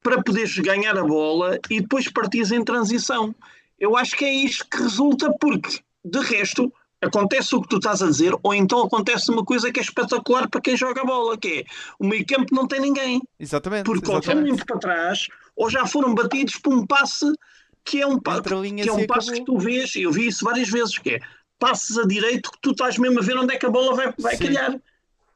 para poderes ganhar a bola e depois partires em transição. Eu acho que é isto que resulta, porque de resto acontece o que tu estás a dizer, ou então acontece uma coisa que é espetacular para quem joga a bola, que é o meio campo não tem ninguém Exatamente. porque ou estão exatamente. muito para trás ou já foram batidos por um passe que é um, pa Entre linhas que é um passe que acabou. tu vês, e eu vi isso várias vezes, que é passes a direito que tu estás mesmo a ver onde é que a bola vai, vai Sim. calhar.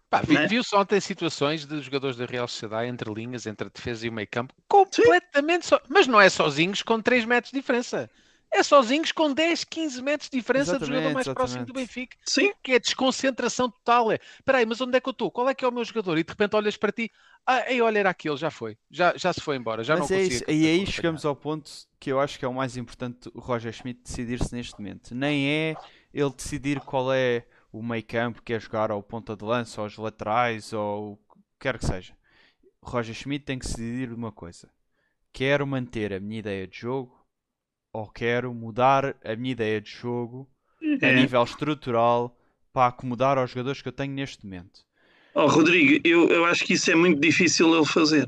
Pá, vi- Não é? Viu-se ontem situações de jogadores da Real Sociedade entre linhas, entre a defesa e o meio campo, completamente só. Mas não é sozinhos com 3 metros de diferença. É sozinhos com 10, 15 metros de diferença do jogador Exatamente, mais próximo do exatamente. Benfica. Sim, Que é desconcentração total. É, espera aí, mas onde é que eu estou? Qual é que é o meu jogador? E de repente olhas para ti, ah, ei, olha, era aquele, já foi. Já, já se foi embora, já Mas não é isso. E aí chegamos ao ponto que eu acho que é o mais importante o Roger Schmidt decidir-se neste momento. Nem é ele decidir qual é o meio campo que quer jogar, ou ponta de lança, ou os laterais, ou o que quer que seja. O Roger Schmidt tem que decidir uma coisa. Quero manter a minha ideia de jogo ou quero mudar a minha ideia de jogo a é. nível estrutural para acomodar aos jogadores que eu tenho neste momento. Oh, Rodrigo, eu, eu acho que isso é muito difícil ele fazer.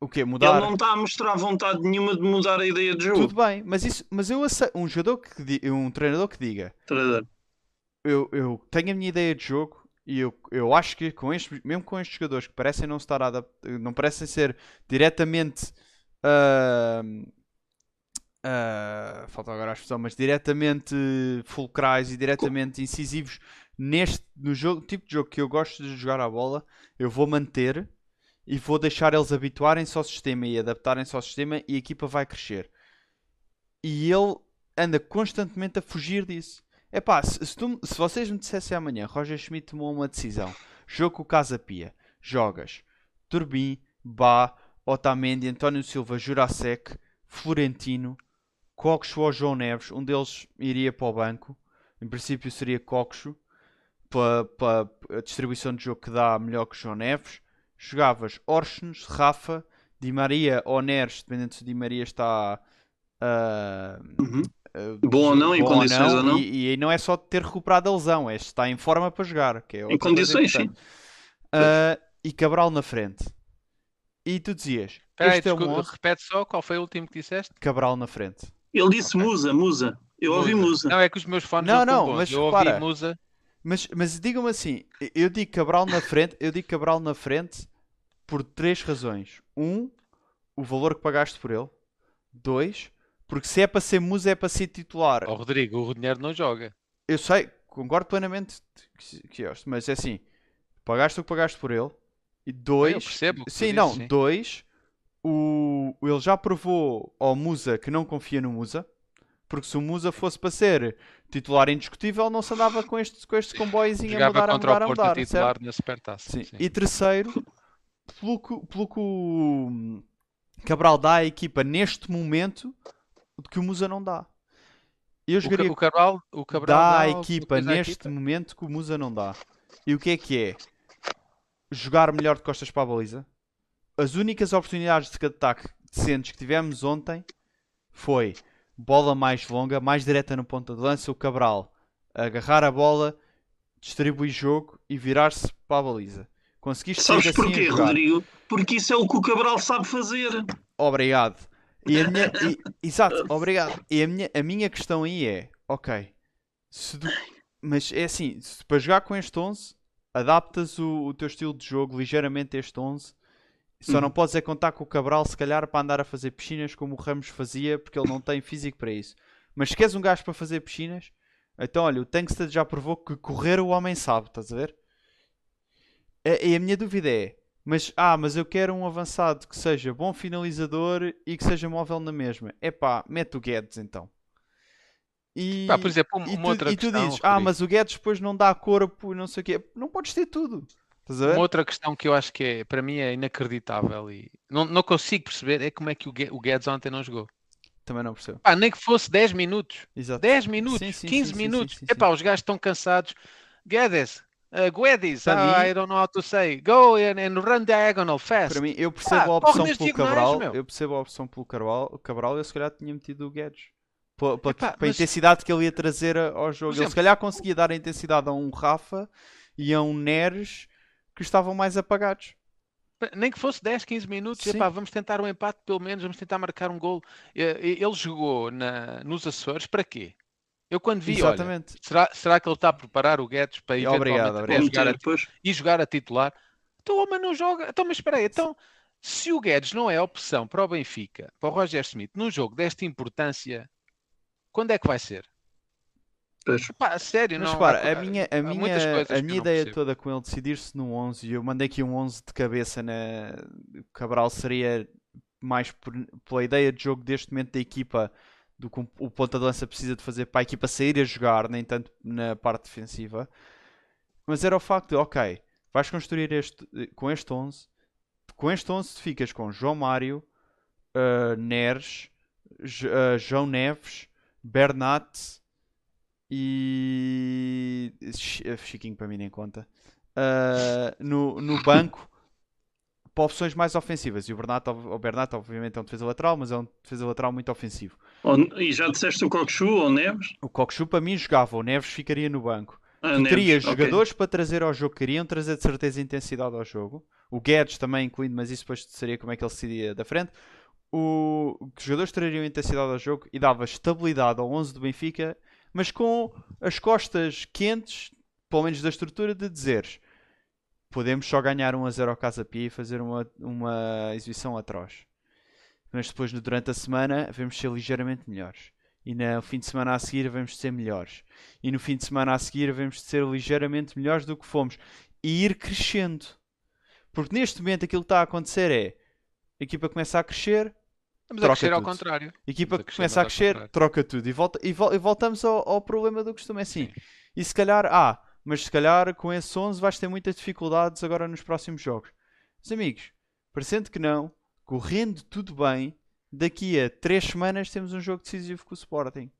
O quê? Mudar? Ele não está a mostrar vontade nenhuma de mudar a ideia de jogo. Tudo bem, mas, isso, mas eu aceito, um jogador que um treinador que diga Treinador. eu, eu tenho a minha ideia de jogo e eu, eu acho que com estes, mesmo com estes jogadores que parecem não estar adap- não parecem ser diretamente ahm, falta agora a expressão, mas diretamente fulcrais e diretamente incisivos neste no jogo, tipo de jogo que eu gosto de jogar à bola, eu vou manter e vou deixar eles habituarem-se ao sistema e adaptarem-se ao sistema e a equipa vai crescer. E ele anda constantemente a fugir disso. É pá, se, se tu- se vocês me dissessem amanhã, Roger Schmidt tomou uma decisão, jogo com o Casa Pia, jogas Turbin, Bá, Otamendi, António Silva, Jurasek, Florentino, Coxo ou João Neves, um deles iria para o banco, em princípio seria Coxo, para, para a distribuição de jogo que dá melhor que o João Neves. Jogavas Orsnes, Rafa, Di Maria ou Neres, dependendo se o Di Maria está ah, Uhum. ah, Bom ou não, em condições ou não. E, e não é só ter recuperado a lesão, é se está em forma para jogar. Que é coisa condições, sim. Ah, e Cabral na frente. E tu dizias, Espera aí, este é desculpa, 11, repete só qual foi o último que disseste? Cabral na frente. Ele disse Ok. musa, musa. Eu ouvi musa. Não, é que os meus fones Não, não, estão não, mas Eu ouvi repara. Musa. Mas, mas digam-me assim, eu digo Cabral na frente, eu digo Cabral na frente por três razões. Um, o valor que pagaste por ele. Dois, porque se é para ser musa é para ser titular. Ó Rodrigo, o dinheiro não joga. Eu sei, concordo plenamente que, este, mas é assim, pagaste o que pagaste por ele. E dois, Eu percebo sim, não, sim. dois, o, ele já provou ao Musa que não confia no Musa. Porque se o Musa fosse para ser titular indiscutível, não se andava com este, com este comboiozinho a Jogava mudar, a contra mudar, o a Porto mudar, titular certo? na Supertaça. Sim. sim. E terceiro, pelo que, pelo que o Cabral dá à equipa neste momento, o que o Musa não dá. Eu jogaria o Cabral, o Cabral dá dá à equipa neste equipa? momento que o Musa não dá. E o que é que é? Jogar melhor de costas para a baliza. As únicas oportunidades de ataque decentes que tivemos ontem foi bola mais longa, mais direta no ponta de lança, o Cabral agarrar a bola, distribuir jogo e virar-se para a baliza. Conseguiste Sabes assim porquê. Rodrigo? Porque isso é o que o Cabral sabe fazer. Obrigado. E a minha, e- exato, obrigado. E a minha, a minha questão aí é, ok, tu- mas é assim, se para jogar com este 11, adaptas o, o teu estilo de jogo ligeiramente a este 11, só não Uhum. podes é contar com o Cabral se calhar para andar a fazer piscinas como o Ramos fazia, porque ele não tem físico para isso. Mas se queres um gajo para fazer piscinas, então olha, o Tankstead já provou que correr o homem sabe, estás a ver? E e a minha dúvida é, mas, ah, mas eu quero um avançado que seja bom finalizador e que seja móvel na mesma. Epá, mete o Guedes então. E, Pá, por exemplo, uma, e tu, outra e tu dizes, ah, mas o Guedes depois não dá corpo e não sei o quê. Não podes ter tudo. Uma outra questão que eu acho que é, para mim é inacreditável e não, não consigo perceber é como é que o o Guedes ontem não jogou. Também não percebo. Pá, nem que fosse 10 minutos. Exato. 10 minutos, Sim, sim, 15 sim, minutos. sim, Epá, os gajos estão cansados. Guedes, uh, Guedes, Para ah, I don't know how to say. Go and, and run diagonal fast. Para mim, eu percebo Pá, a opção pelo Cabral. Eu percebo a opção pelo Cabral. O Cabral, eu se calhar tinha metido o Guedes. Pela, pela- Epá, mas- intensidade que ele ia trazer ao jogo. Por Ele exemplo- se calhar conseguia dar a intensidade a um Rafa e a um Neres que estavam mais apagados. Nem que fosse 10, 15 minutos. Epá, vamos tentar um empate, pelo menos, vamos tentar marcar um gol. Ele jogou na, nos Açores para quê? Eu quando vi, olha, Exatamente. será, será que ele está a preparar o Guedes para E eventualmente obrigado, obrigado. jogar a e jogar a titular. Então o homem não joga. Então, mas espera aí. Então, se o Guedes não é opção para o Benfica, para o Roger Smith, num jogo desta importância, quando é que vai ser? Pá, sério, Mas não. repara, há- a minha, a minha, a minha ideia percebo. toda com ele decidir-se no 11, e eu mandei aqui um 11 de cabeça na Cabral seria mais por- pela ideia de jogo deste momento da equipa do que o ponta de lança precisa de fazer para a equipa sair a jogar, nem tanto na parte defensiva. Mas era o facto de, ok, vais construir este, com este 11, com este 11 tu ficas com João Mário, uh, Neres, J- uh, João Neves, Bernat e. Chi- Chiquinho para mim nem conta. Uh, no, no banco para opções mais ofensivas. E o Bernat, o Bernat, obviamente, é um defesa lateral, mas é um defesa lateral muito ofensivo. Ou- E já disseste o Cockchu ou Neves? O Cockchu para mim jogava, o Neves ficaria no banco. Ah, ok. jogadores para trazer ao jogo, queriam trazer de certeza intensidade ao jogo. O Guedes também incluído, mas isso depois seria como é que ele decidia da frente. O... Os jogadores trariam intensidade ao jogo e dava estabilidade ao 11 do Benfica, mas com as costas quentes, pelo menos da estrutura, de dizeres podemos só ganhar 1 a 0 ao Casa Pia e fazer uma, uma exibição atroz. Mas depois, durante a semana, vamos ser ligeiramente melhores. E no fim de semana a seguir, vamos ser melhores e no fim de semana a seguir vamos ser ligeiramente melhores do que fomos e ir crescendo. Porque neste momento aquilo que está a acontecer é a equipa começa a crescer, Estamos a troca crescer ao tudo. contrário. a equipa a crescer, começa a ao crescer, contrário. troca tudo e, volta, e, vol- e voltamos ao, ao problema do costume. É assim, Sim. e se calhar, ah, mas se calhar com esse 11 vais ter muitas dificuldades agora nos próximos jogos. Mas amigos, parecendo que não, correndo tudo bem, daqui a 3 semanas temos um jogo decisivo com o Sporting.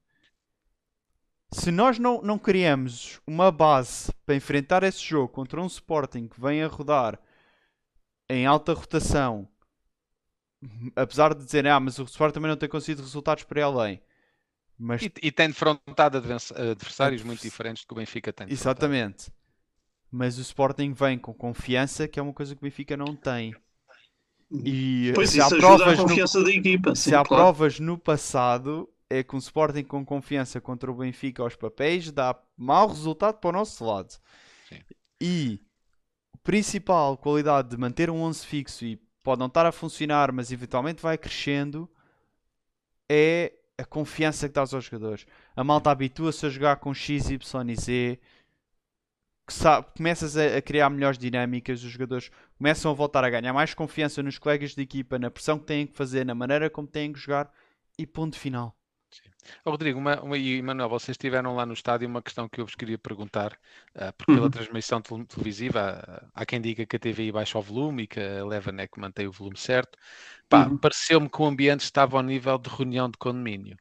Se nós não, não criamos uma base para enfrentar esse jogo contra um Sporting que vem a rodar em alta rotação, apesar de dizer, ah, mas o Sporting também não tem conseguido resultados para ir além. Mas E, e tem defrontado advers- adversários Advers- muito diferentes do que o Benfica tem. Exatamente. Mas o Sporting vem com confiança, que é uma coisa que o Benfica não tem. E Pois se há isso ajuda a provas no, confiança da equipa. se sim, há claro. provas no passado, é que um Sporting com confiança contra o Benfica aos papéis dá mau resultado para o nosso lado. Sim. E a principal qualidade de manter um 11 fixo e pode não estar a funcionar, mas eventualmente vai crescendo, é a confiança que dás aos jogadores. A malta habitua-se a jogar com X, Y e Z. Que sabe, começas a, a criar melhores dinâmicas, os jogadores começam a voltar a ganhar mais confiança nos colegas de equipa, na pressão que têm que fazer, na maneira como têm que jogar e ponto final. Ó, Rodrigo uma, uma- e Manuel, vocês tiveram lá no estádio uma questão que eu vos queria perguntar, ah, porque pela Uhum. transmissão tel- televisiva ah, há quem diga que a TVI baixa o volume e que a Eleven é que mantém o volume certo. Uhum. pareceu-me que o ambiente estava ao nível de reunião de condomínio.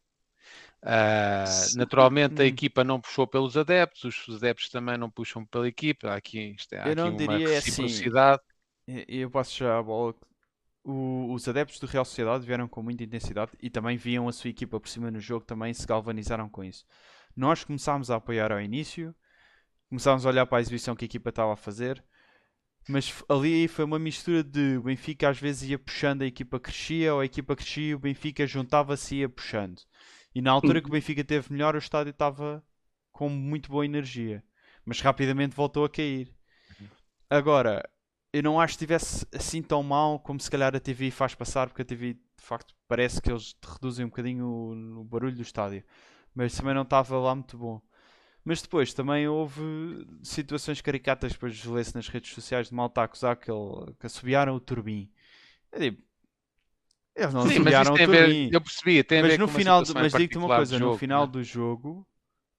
Sim. naturalmente a Hum. equipa não puxou pelos adeptos, os adeptos também não puxam pela equipa. Há aqui, isto é, há Eu não aqui uma diria assim. reciprocidade. E e eu passo já a bola. O- os adeptos do Real Sociedade vieram com muita intensidade e também viam a sua equipa por cima no jogo, também se galvanizaram com isso. Nós começámos a apoiar ao início, começámos a olhar para a exibição que a equipa estava a fazer, mas ali foi uma mistura de o Benfica às vezes ia puxando, a equipa crescia, ou a equipa crescia e o Benfica juntava-se e ia puxando. E na altura que o Benfica teve melhor, o estádio estava com muito boa energia, mas rapidamente voltou a cair. Agora, eu não acho que estivesse assim tão mal como se calhar a TV faz passar, porque a TV de facto parece que eles reduzem um bocadinho o, o barulho do estádio, mas também não estava lá muito bom. Mas depois também houve situações caricatas, depois lê-se nas redes sociais de malta a acusar que, ele, que assobiaram o Turbin. Eu digo, Eles não Sim, assobiaram a o ver, Turim. eu percebi, tem a Mas ver no com uma final, em mas digo-te uma coisa, do no jogo, final não é? do jogo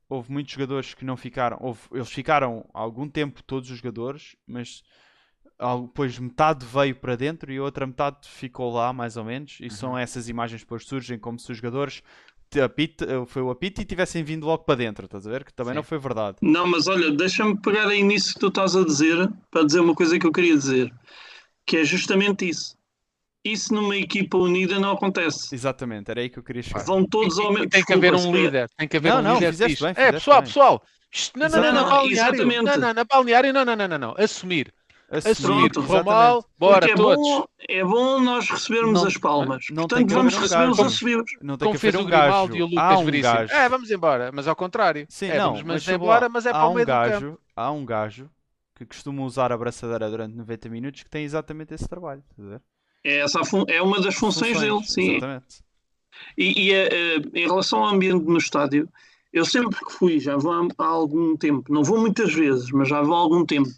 houve muitos jogadores que não ficaram, houve- eles ficaram algum tempo todos os jogadores, mas depois metade veio para dentro e a outra metade ficou lá mais ou menos, e Uhum. são essas imagens que depois surgem como se os jogadores te apite- foi o apito e tivessem vindo logo para dentro, estás a ver? Que também Sim. não foi verdade. Não, mas olha, deixa-me pegar aí nisso que tu estás a dizer, para dizer uma coisa que eu queria dizer, que é justamente isso. Isso numa equipa unida não acontece. Exatamente, era aí que eu queria chegar. Vão todos ao E- e mesmo tem que haver um líder, tem que haver Não, um não, líder fizeste bem, é fizeste pessoal, bem." pessoal, não, não, não, não, balneário, não, não, na balneário, não, não, não, não, não, assumir, assumir, Pronto, correu mal, bora Porque é todos, bom, é bom nós recebermos Não- as palmas. não Portanto, vamos haver um receber os gajo. recebemos. Não tem como que fez haver o um gajo. E o Há Lucas um Veríssimo, gajo. é, vamos embora, mas ao contrário, Sim, é, não, vamos embora, mas é há para o um meio do campo, gajo, há um gajo que costuma usar a abraçadeira durante 90 minutos que tem exatamente esse trabalho? É, essa é uma das funções, dele, sim. Exatamente. E, e, eh, eh, em relação ao ambiente no estádio, eu sempre que fui, já vou há, há algum tempo, não vou muitas vezes, mas já vou há algum tempo.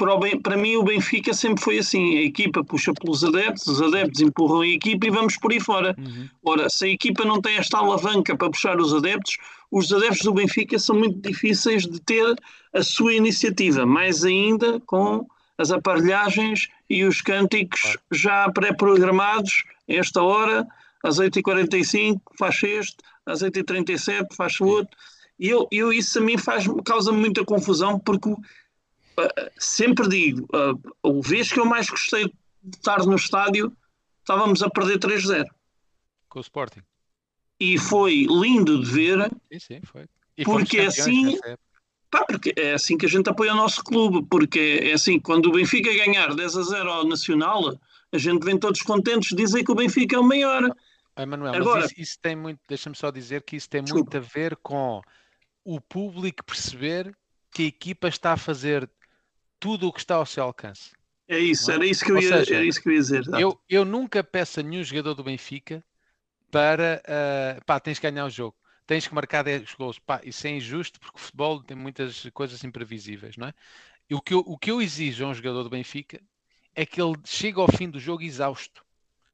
Para, Ben- para mim, o Benfica sempre foi assim: a equipa puxa pelos adeptos, os adeptos empurram a equipa e vamos por aí fora. Uhum. Ora, se a equipa não tem esta alavanca para puxar os adeptos, os adeptos do Benfica são muito difíceis de ter a sua iniciativa, mais ainda com as aparelhagens e os cânticos já pré-programados. Esta hora, às 8h45, faz este, às 8h37, faz o outro. E eu, eu, isso a mim faz, causa-me muita confusão, porque sempre digo, uh, a vez que eu mais gostei de estar no estádio, estávamos a perder 3-0 com o Sporting, e foi lindo de ver, sim, sim, foi, e Porque campeões assim- pá, porque é assim que a gente apoia o nosso clube, porque é assim, quando o Benfica ganhar 10 a 0 ao Nacional, a gente vem todos contentes dizer que o Benfica é o maior. Ah, Manuel, Agora- isso, isso tem muito, deixa-me só dizer que isso tem Desculpa. muito a ver com o público perceber que a equipa está a fazer tudo o que está ao seu alcance. É isso, é? era isso que eu ia, seja, era isso que eu ia dizer. Eu, eu nunca peço a nenhum jogador do Benfica para ah, pá, tens que ganhar o jogo, tens que marcar 10 gols. Pá, isso é injusto porque o futebol tem muitas coisas imprevisíveis, não é? E o que eu, o que eu exijo a um jogador do Benfica é que ele chegue ao fim do jogo exausto.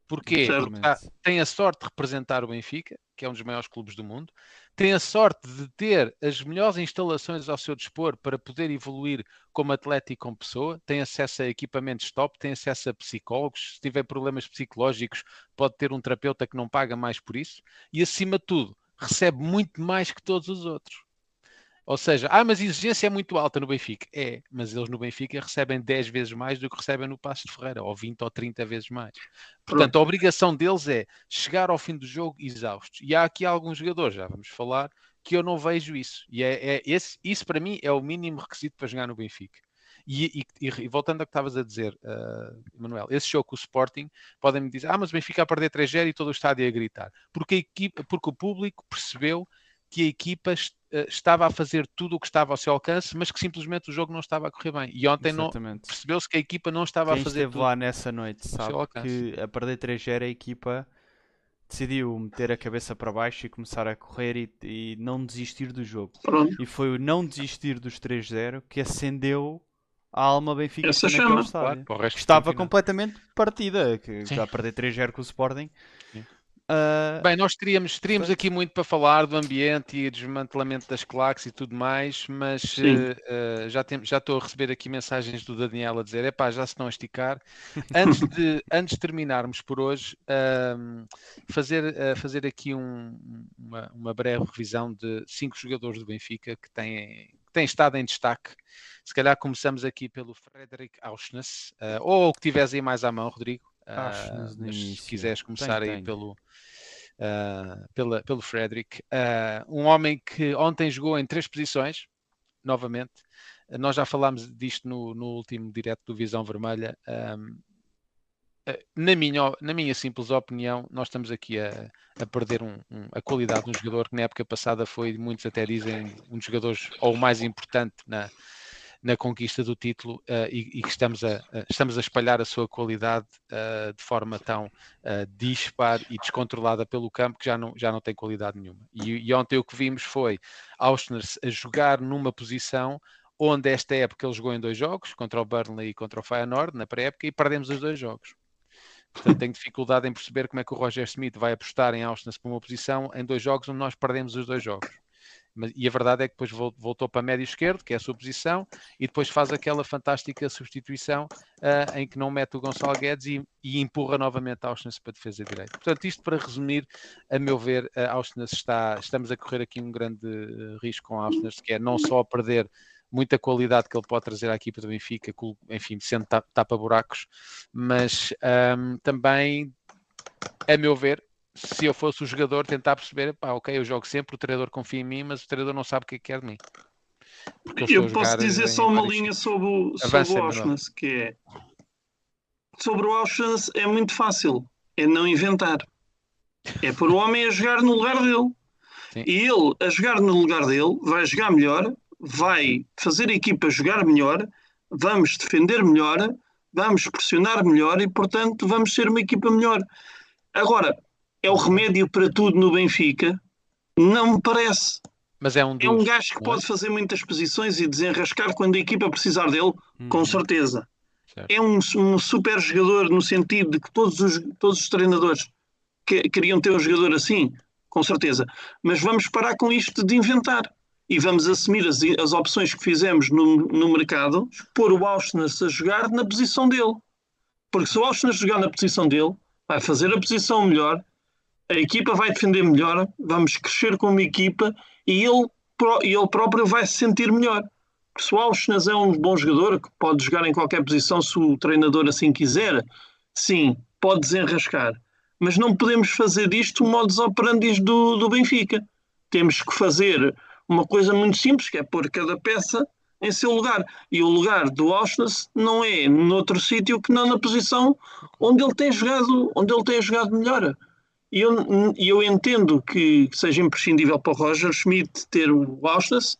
Porquê? Porque tá- tem a sorte de representar o Benfica, que é um dos maiores clubes do mundo, tem a sorte de ter as melhores instalações ao seu dispor para poder evoluir como atleta e como pessoa, tem acesso a equipamentos top, tem acesso a psicólogos, se tiver problemas psicológicos, pode ter um terapeuta que não paga mais por isso, e acima de tudo, recebe muito mais que todos os outros. Ou seja, ah, mas a exigência é muito alta no Benfica. É, mas eles no Benfica recebem 10 vezes mais do que recebem no Passo de Ferreira, ou 20 ou 30 vezes mais. Portanto, a obrigação deles é chegar ao fim do jogo exaustos. E há aqui alguns jogadores, já vamos falar, que eu não vejo isso. E é, é esse, isso para mim é o mínimo requisito para jogar no Benfica. E, e- e voltando ao que estavas a dizer, uh, Manuel, esse jogo com o Sporting, podem-me dizer, ah, mas o Benfica a perder 3-0 e todo o estádio a gritar. Porque, a equipa, porque o público percebeu que a equipa est- eh, estava a fazer tudo o que estava ao seu alcance, mas que simplesmente o jogo não estava a correr bem. E ontem percebeu-se que a equipa não estava Quem a fazer esteve tudo. lá nessa noite sabe que a perder 3-0 a equipa decidiu meter a cabeça para baixo e começar a correr e, e não desistir do jogo. Pronto. E foi o não desistir dos 3-0 que acendeu a alma benfica Essa naquele chama. Claro, estava completamente partida, que Sim. já a perder 3-0 com o Sporting. Sim. Ah, Bem, nós teríamos, teríamos aqui muito para falar do ambiente e desmantelamento das claques e tudo mais, mas eh, já, tem, já estou a receber aqui mensagens do Daniel a dizer: epá, já se estão a esticar. Antes de, antes de terminarmos por hoje, fazer, fazer aqui um- uma, uma breve revisão de cinco jogadores do Benfica que têm, que têm estado em destaque. Se calhar começamos aqui pelo Frederic Auschness, ou o que tiveres aí mais à mão, Rodrigo. Ah, Auschness no mas se início. quiseres começar aí tenho. pelo, ah, pela, pelo Frederick. Ah, um homem que ontem jogou em três posições, novamente. Ah, nós já falámos disto no, no último direto do Visão Vermelha. Ah, na, minha, na minha simples opinião, nós estamos aqui a, a perder um- um- a qualidade de um jogador que na época passada foi, muitos até dizem, um dos jogadores, ou o mais importante na, na conquista do título ah, e, e que estamos a, a- estamos a espalhar a sua qualidade ah, de forma tão ah, dispar e descontrolada pelo campo que já não, já não tem qualidade nenhuma. E, e ontem o que vimos foi Auschner a jogar numa posição onde esta época ele jogou em dois jogos, contra o Burnley e contra o Feyenoord, na pré-época, e perdemos os dois jogos. Portanto, tenho dificuldade em perceber como é que o Roger Smith vai apostar em Austin para uma posição em dois jogos onde nós perdemos os dois jogos. Mas, e a verdade é que depois voltou para médio esquerdo, que é a sua posição, e depois faz aquela fantástica substituição uh, em que não mete o Gonçalo Guedes e, e empurra novamente a Auschwitz para a defesa direita. Portanto, isto para resumir, a meu ver, a Auschwitz está, estamos a correr aqui um grande uh, risco com a Auschwitz, que é não só perder muita qualidade que ele pode trazer à equipa do Benfica, enfim, sendo tapa-buracos, mas um, também, a meu ver, se eu fosse o jogador, tentar perceber, pá, ok, eu jogo sempre, o treinador confia em mim, mas o treinador não sabe o que é que quer de mim. Eu, eu posso dizer só uma linha sobre o, sobre o Auschwitz, que é sobre o Auschwitz é muito fácil, é não inventar. É pôr o homem a jogar no lugar dele. Sim. E ele, a jogar no lugar dele, vai jogar melhor, vai fazer a equipa jogar melhor, vamos defender melhor, vamos pressionar melhor e, portanto, vamos ser uma equipa melhor. Agora, é o remédio para tudo no Benfica? Não me parece. Mas é um, dos, é um gajo que pode é? fazer muitas posições e desenrascar quando a equipa precisar dele, hum. com certeza. Certo. É um, um, super jogador no sentido de que todos os, todos os treinadores que, queriam ter um jogador assim, com certeza. Mas vamos parar com isto de inventar e vamos assumir as, as opções que fizemos no, no mercado, pôr o Austin a jogar na posição dele. Porque se o Austin jogar na posição dele, vai fazer a posição melhor, a equipa vai defender melhor, vamos crescer como equipa e ele, ele próprio vai se sentir melhor. Se o Auschwitz é um bom jogador que pode jogar em qualquer posição se o treinador assim quiser, sim, pode desenrascar. Mas não podemos fazer disto o modus operandi do, do Benfica. Temos que fazer uma coisa muito simples, que é pôr cada peça em seu lugar. E o lugar do Auschwitz não é noutro sítio que não na posição onde ele tem jogado, onde ele tem jogado melhor. E eu, eu entendo que seja imprescindível para o Roger Schmidt ter o Auschwitz,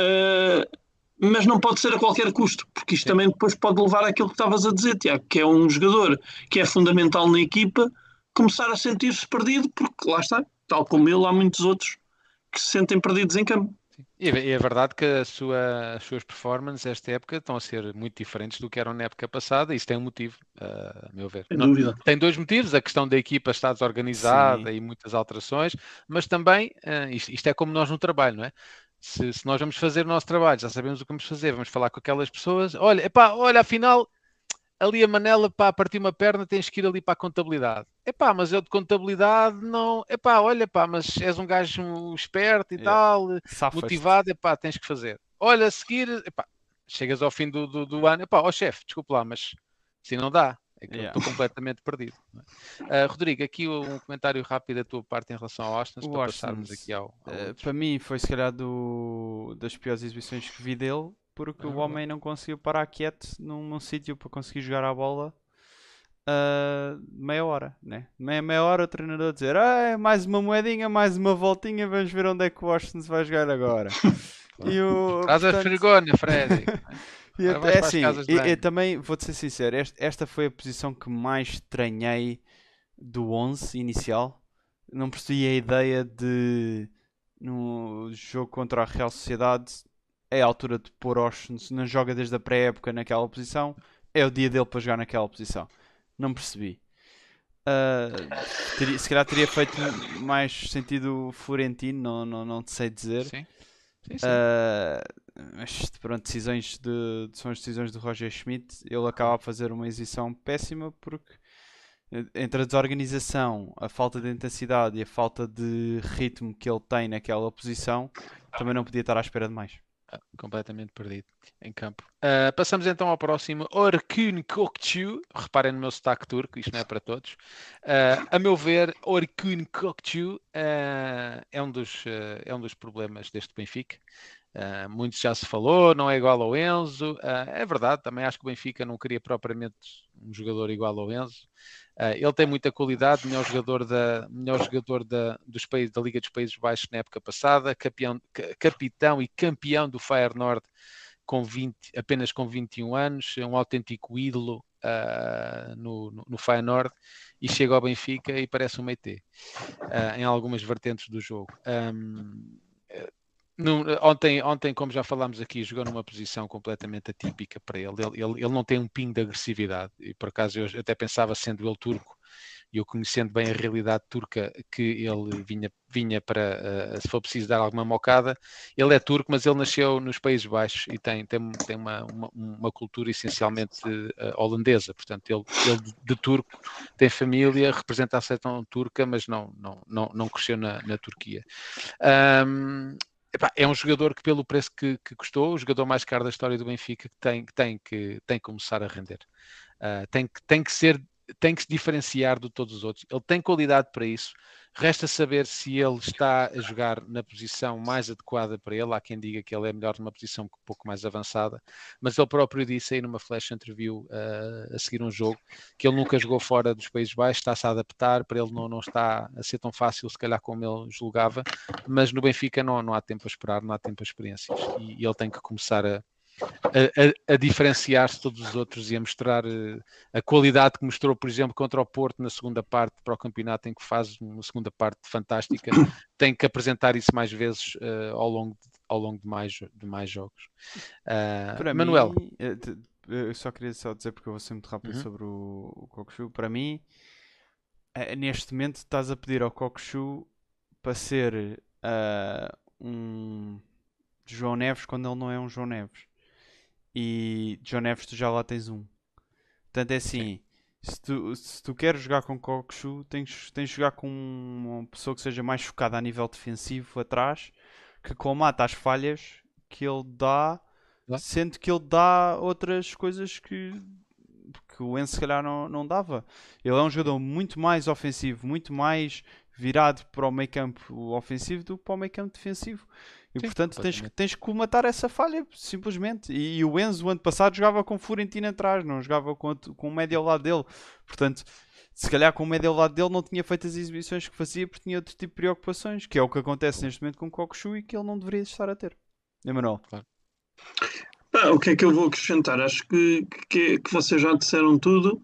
uh, mas não pode ser a qualquer custo, porque isto Sim. também depois pode levar àquilo que estavas a dizer, Tiago, que é um jogador que é fundamental na equipa começar a sentir-se perdido, porque lá está, tal como ele, há muitos outros que se sentem perdidos em campo. E é verdade que sua, as suas performances esta época estão a ser muito diferentes do que eram na época passada, e isso tem um motivo, uh, a meu ver. Sem dúvida. Tem dois motivos, a questão da equipa estar desorganizada Sim. e muitas alterações, mas também, uh, isto, isto, é como nós no trabalho, não é? Se, se, nós vamos fazer o nosso trabalho, já sabemos o que vamos fazer, vamos falar com aquelas pessoas, olha, epá, olha, afinal, ali a Manela, para partir uma perna, tens que ir ali para a contabilidade. Epá, mas eu de contabilidade não. Epá, olha, pá, mas és um gajo esperto e é. tal, motivado, epá, tens que fazer. Olha, a seguir, epá, chegas ao fim do, do, do ano, epá, ó oh, chefe, desculpa lá, mas assim não dá. É que yeah. eu estou completamente perdido. Uh, Rodrigo, aqui um comentário rápido da tua parte em relação ao Austin, para passarmos aqui ao. ao uh, para mim, foi se calhar do, das piores exibições que vi dele porque o homem não conseguiu parar quieto num, num sítio para conseguir jogar a bola uh, meia hora, né? Meia, meia hora o treinador dizer ah, mais uma moedinha, mais uma voltinha, vamos ver onde é que o Washington se vai jogar agora. e o, Casa portanto... Frigona, Freddy. e é assim, e, também vou-te ser sincero, esta, esta foi a posição que mais estranhei do 11 inicial. Não percebi a ideia de no jogo contra a Real Sociedade é a altura de pôr Osh, se não joga desde a pré-época naquela posição, é o dia dele para jogar naquela posição. Não percebi. Uh, teria, se calhar teria feito mais sentido Florentino, não, não, não te sei dizer. Sim. Sim, sim. Uh, mas pronto, decisões de, são as decisões do Roger Schmidt. Ele acaba a fazer uma exibição péssima porque entre a desorganização, a falta de intensidade e a falta de ritmo que ele tem naquela posição, também não podia estar à espera de mais completamente perdido em campo. Uh, passamos então ao próximo, Orkun Kokchu. Reparem no meu sotaque turco, isto não é para todos. Uh, a meu ver, Orkun Kokchu uh, é, um dos, é um dos problemas deste Benfica. Uh, muito já se falou, não é igual ao Enzo. Uh, é verdade, também acho que o Benfica não queria propriamente um jogador igual ao Enzo. Uh, ele tem muita qualidade, melhor jogador, da, melhor jogador da, dos países, da Liga dos Países Baixos na época passada, campeão, capitão e campeão do Feyenoord com 20, apenas com 21 anos, é um autêntico ídolo no, no, no Feyenoord e chega ao Benfica e parece um ET em algumas vertentes do jogo. Um, No, ontem, ontem, como já falámos aqui, jogou numa posição completamente atípica para ele. Ele, ele. ele, não tem um pingo de agressividade. E por acaso eu até pensava, sendo ele turco, e eu conhecendo bem a realidade turca, que ele vinha, vinha para, uh, se for preciso dar alguma mocada, ele é turco, mas ele nasceu nos Países Baixos e tem, tem, tem uma, uma, uma cultura essencialmente uh, holandesa, portanto ele, ele de turco tem família, representa a seleção turca, mas não, não, não, não cresceu na, na Turquia. Um, Epá, é um jogador que, pelo preço que, que, custou, o jogador mais caro da história do Benfica, tem que, tem que, tem que começar a render. Uh, tem, tem que ser tem que se diferenciar de todos os outros. Ele tem qualidade para isso. Resta saber se ele está a jogar na posição mais adequada para ele. Há quem diga que ele é melhor numa posição um pouco mais avançada, mas ele próprio disse aí numa flash interview uh, a seguir um jogo que ele nunca jogou fora dos Países Baixos, está-se a adaptar, para ele não, não está a ser tão fácil, se calhar, como ele julgava, mas no Benfica não, não há tempo a esperar, não há tempo a experiências e, e ele tem que começar a, a, a, a diferenciar-se todos os outros e a mostrar uh, a qualidade que mostrou, por exemplo, contra o Porto na segunda parte para o campeonato, em que faz uma segunda parte fantástica, tem que apresentar isso mais vezes uh, ao longo, de, ao longo de, mais, de mais jogos. Uh, Manuel. Mim, eu só queria só dizer, porque eu vou ser muito rápido uhum. sobre o, o Kokushu. Para mim, neste momento, estás a pedir ao Kokushu para ser um João Neves quando ele não é um João Neves e John Neves tu já lá tens um. Portanto é assim, se tu, se tu queres jogar com Kokshu, tens, tens de jogar com uma pessoa que seja mais focada a nível defensivo atrás, que comata as falhas que ele dá, sendo que ele dá outras coisas que, que o Enzo se calhar não, não dava. Ele é um jogador muito mais ofensivo, muito mais virado para o meio campo ofensivo do que para o meio campo defensivo. E Sim, portanto tens, tens que comatar essa falha, simplesmente. E, e, o Enzo, o ano passado, jogava com o Florentino atrás, não jogava com, com o médio ao lado dele. Portanto, se calhar com o médio ao lado dele não tinha feito as exibições que fazia porque tinha outro tipo de preocupações, que é o que acontece neste momento com o Kokushu e que ele não deveria estar a ter. Emanuel. Claro. Ah, o que é que eu vou acrescentar? Acho que, que, que vocês já disseram tudo.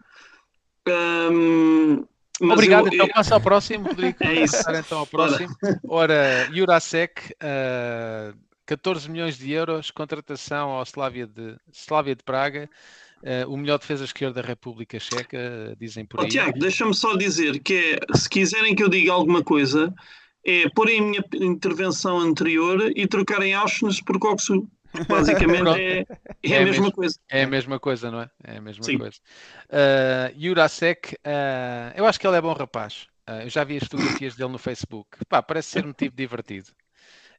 Um, Obrigado, eu, então passa ao próximo, Rodrigo. É isso. então ao próximo. Ora, Jurasek, uh, 14 milhões de euros, contratação ao Slavia de, Slavia de Praga. Uh, o melhor defesa esquerda da República Checa, dizem por aí. Oh, Tiago, deixa-me só dizer que é, se quiserem que eu diga alguma coisa, é porem a minha intervenção anterior e trocarem Auschwitz por Koksu. Basicamente é, é, é, a mesma coisa. É a mesma coisa, não é? É a mesma Sim. coisa. Uh, Jurasek, uh, eu acho que ele é bom rapaz. Uh, eu já vi as fotografias dele no Facebook. Pá, parece ser um tipo divertido.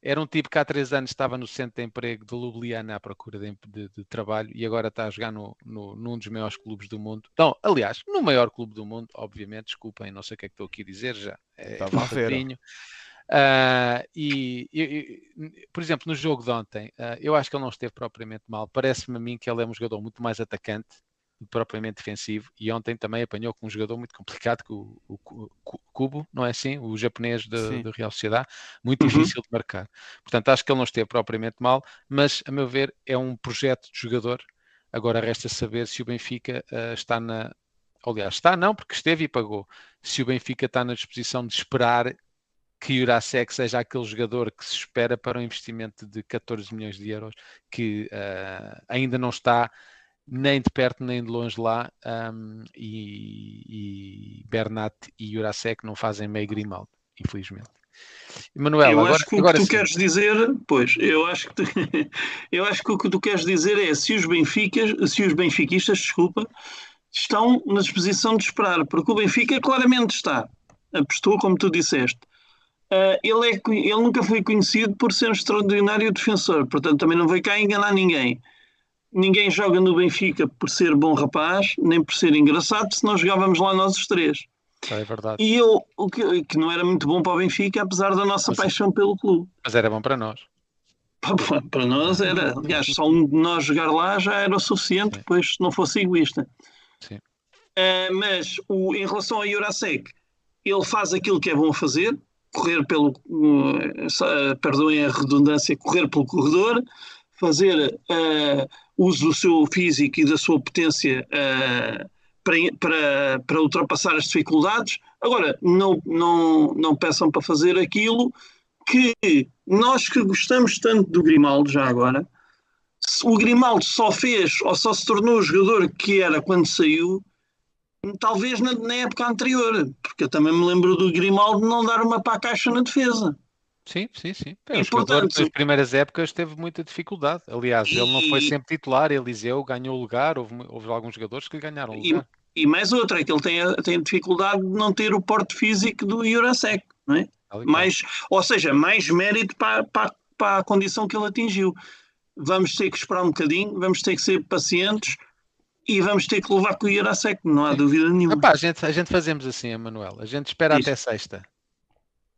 Era um tipo que há três anos estava no centro de emprego de Ljubljana à procura de, de, de trabalho e agora está a jogar no, no, num dos maiores clubes do mundo. Então, aliás, no maior clube do mundo, obviamente, desculpem, não sei o que é que estou aqui a dizer já. É, Estava a ver. Uh, e, e, por exemplo, no jogo de ontem, uh, eu acho que ele não esteve propriamente mal. Parece-me a mim que ele é um jogador muito mais atacante propriamente defensivo. E ontem também apanhou com um jogador muito complicado, que o, o, o Kubo, não é assim? O japonês do Real Sociedade, muito uhum. difícil de marcar. Portanto, acho que ele não esteve propriamente mal, mas a meu ver é um projeto de jogador. Agora resta saber se o Benfica uh, está na. Aliás, está não, porque esteve e pagou. Se o Benfica está na disposição de esperar que Jurasek seja aquele jogador que se espera para um investimento de 14 milhões de euros, que uh, ainda não está nem de perto nem de longe lá, um, e, e, Bernat e Jurasek não fazem meio Grimaldo, infelizmente. Manuel, eu agora, acho que o que tu sim. queres dizer, pois, eu acho que tu, eu acho que o que tu queres dizer é se os Benficas, se os benfiquistas, desculpa, estão na disposição de esperar, porque o Benfica claramente está, apostou como tu disseste, Uh, ele, é, ele nunca foi conhecido por ser um extraordinário defensor, portanto também não veio cá enganar ninguém. Ninguém joga no Benfica por ser bom rapaz, nem por ser engraçado, se nós jogávamos lá nós os três. É verdade. E eu, o que, que não era muito bom para o Benfica, apesar da nossa mas, paixão pelo clube. Mas era bom para nós. Para, para nós era, aliás, só um de nós jogar lá já era o suficiente, se não fosse egoísta. Sim. Uh, mas o, em relação ao Jurasek, ele faz aquilo que é bom fazer, correr pelo, uh, perdoem a redundância, correr pelo corredor, fazer uh, uso do seu físico e da sua potência uh, para, para, para ultrapassar as dificuldades. Agora, não, não, não peçam para fazer aquilo que nós que gostamos tanto do Grimaldo já agora, o Grimaldo só fez ou só se tornou o jogador que era quando saiu, talvez na, na época anterior, porque eu também me lembro do Grimaldo não dar uma para a caixa na defesa. Sim, sim, sim. É, o jogador nas primeiras épocas teve muita dificuldade. Aliás, e... ele não foi sempre titular, Eliseu ganhou lugar, houve, houve alguns jogadores que ganharam lugar. E, e mais outra, é que ele tem tem dificuldade de não ter o porte físico do Jurasek, não é? Mais, ou seja, mais mérito para, para, para a condição que ele atingiu. Vamos ter que esperar um bocadinho, vamos ter que ser pacientes e vamos ter que levar com o Jurasek, não há dúvida nenhuma. Epá, a, gente, a gente fazemos assim, Emanuel, a gente espera Isso. até sexta.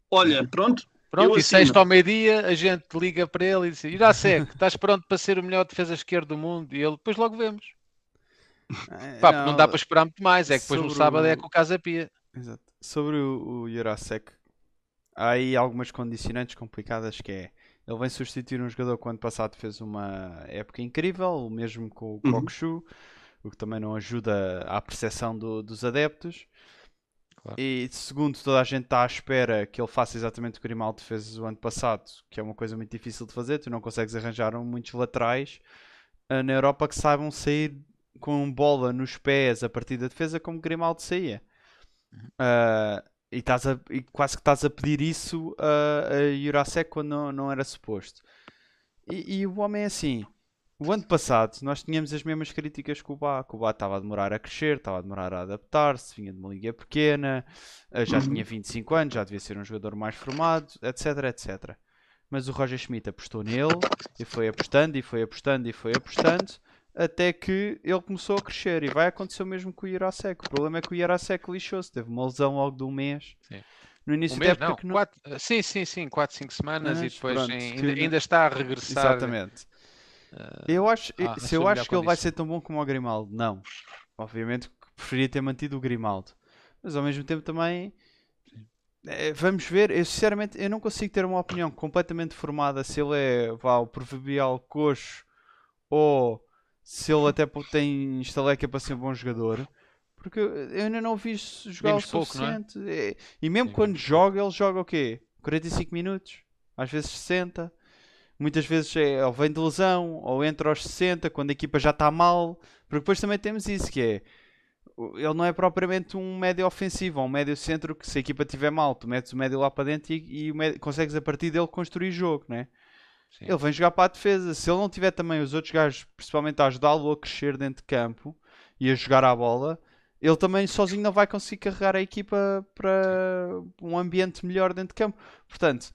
Olha, pronto, Pronto, e sexta ao meio-dia a gente liga para ele e diz: Irasek, estás pronto para ser o melhor defesa esquerdo do mundo? E ele, depois logo vemos. É, Pá, não, não, dá para esperar muito mais, é que depois no sábado o... é com o Casa Pia. Exato. Sobre o, o Jurasek, há aí algumas condicionantes complicadas que é. Ele vem substituir um jogador que ano passado fez uma época incrível, o mesmo com o Kokshu, uhum. O que também não ajuda à percepção do, dos adeptos. Claro. E segundo, toda a gente está à espera que ele faça exatamente o que o Grimaldo fez o ano passado, que é uma coisa muito difícil de fazer. Tu não consegues arranjar muitos laterais uh, na Europa que saibam sair com bola nos pés a partir da defesa como o Grimaldo saía. Uh, e, estás a, e quase que estás a pedir isso a, a Jurasek quando não, não era suposto. E, e o homem é assim o ano passado nós tínhamos as mesmas críticas com o Bá. Que o Bá estava a demorar a crescer, estava a demorar a adaptar-se, vinha de uma liga pequena, eh, já uhum. tinha 25 anos, já devia ser um jogador mais formado, etc, etc. Mas o Roger Schmidt apostou nele e foi apostando e foi apostando e foi apostando até que ele começou a crescer e vai acontecer o mesmo com o Irasek. O problema é que o Irasek lixou-se, teve uma lesão logo de um mês. Sim. No início um mês, da época não, não... Quatro, sim, sim, sim, 4, 5 semanas Mas, e depois pronto, ainda, ainda, está a regressar. Exatamente. Eu acho, ah, se eu acho que ele vai ser tão bom como o Grimaldo, não. Obviamente preferia ter mantido o Grimaldo. Mas ao mesmo tempo também é, vamos ver. Eu sinceramente eu não consigo ter uma opinião completamente formada se ele é vá, o proverbial coxo ou se ele até tem estaleca para ser um bom jogador. Porque eu ainda não vi jogar Vimos o é? suficiente. Pouco, é? E mesmo Sim, quando joga, ele joga o quê? 45 minutos? Às vezes 60 muitas vezes é, ou vem de lesão, ou entra aos 60, quando a equipa já está mal. Porque depois também temos isso, que é ele não é propriamente um médio ofensivo, ou um médio centro que se a equipa estiver mal, tu metes o médio lá para dentro e, e médio, consegues a partir dele construir jogo, né? Sim. Ele vem jogar para a defesa. Se ele não tiver também os outros gajos, principalmente a ajudá-lo a crescer dentro de campo e a jogar à bola, ele também sozinho não vai conseguir carregar a equipa para um ambiente melhor dentro de campo. Portanto,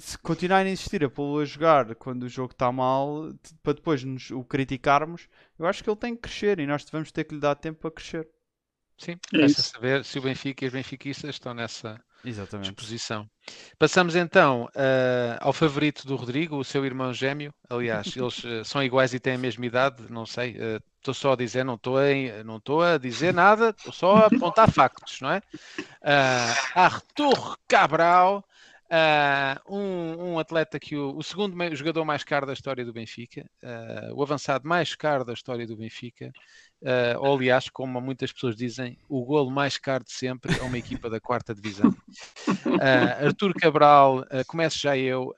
se continuarem a insistir a pô-lo a jogar quando o jogo está mal, para depois nos o criticarmos, eu acho que ele tem que crescer e nós devemos ter que lhe dar tempo para crescer. Sim, é saber se o Benfica e os benfiquistas estão nessa Exatamente. disposição. Passamos então uh, ao favorito do Rodrigo, o seu irmão gêmeo. Aliás, eles uh, são iguais e têm a mesma idade, não sei. Estou uh, só a dizer, não estou a, a dizer nada, estou só a apontar factos, não é? Artur Cabral Uh, um, um, atleta que o, o segundo jogador mais caro da história do Benfica, uh, o avançado mais caro da história do Benfica, uh, ou aliás, como muitas pessoas dizem, o golo mais caro de sempre a uma equipa da quarta divisão. Uh, Artur Cabral, uh, começo já eu.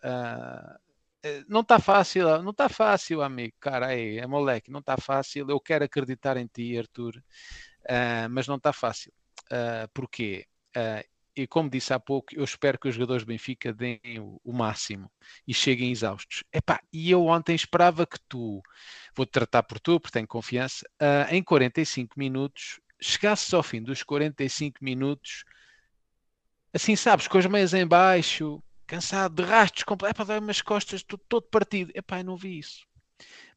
não está fácil, não está fácil, amigo, cara, aí, é moleque, não está fácil. Eu quero acreditar em ti, Artur, mas não está fácil. porquê? E como disse há pouco, eu espero que os jogadores do Benfica deem o, o máximo e cheguem exaustos. Epá, e eu ontem esperava que tu, vou-te tratar por tu, porque tenho confiança, uh, em 45 minutos, chegasses ao fim dos 45 minutos, assim sabes, com as meias em baixo, cansado de rastros, epá, dá umas costas, todo, todo partido. Epá, eu não vi isso.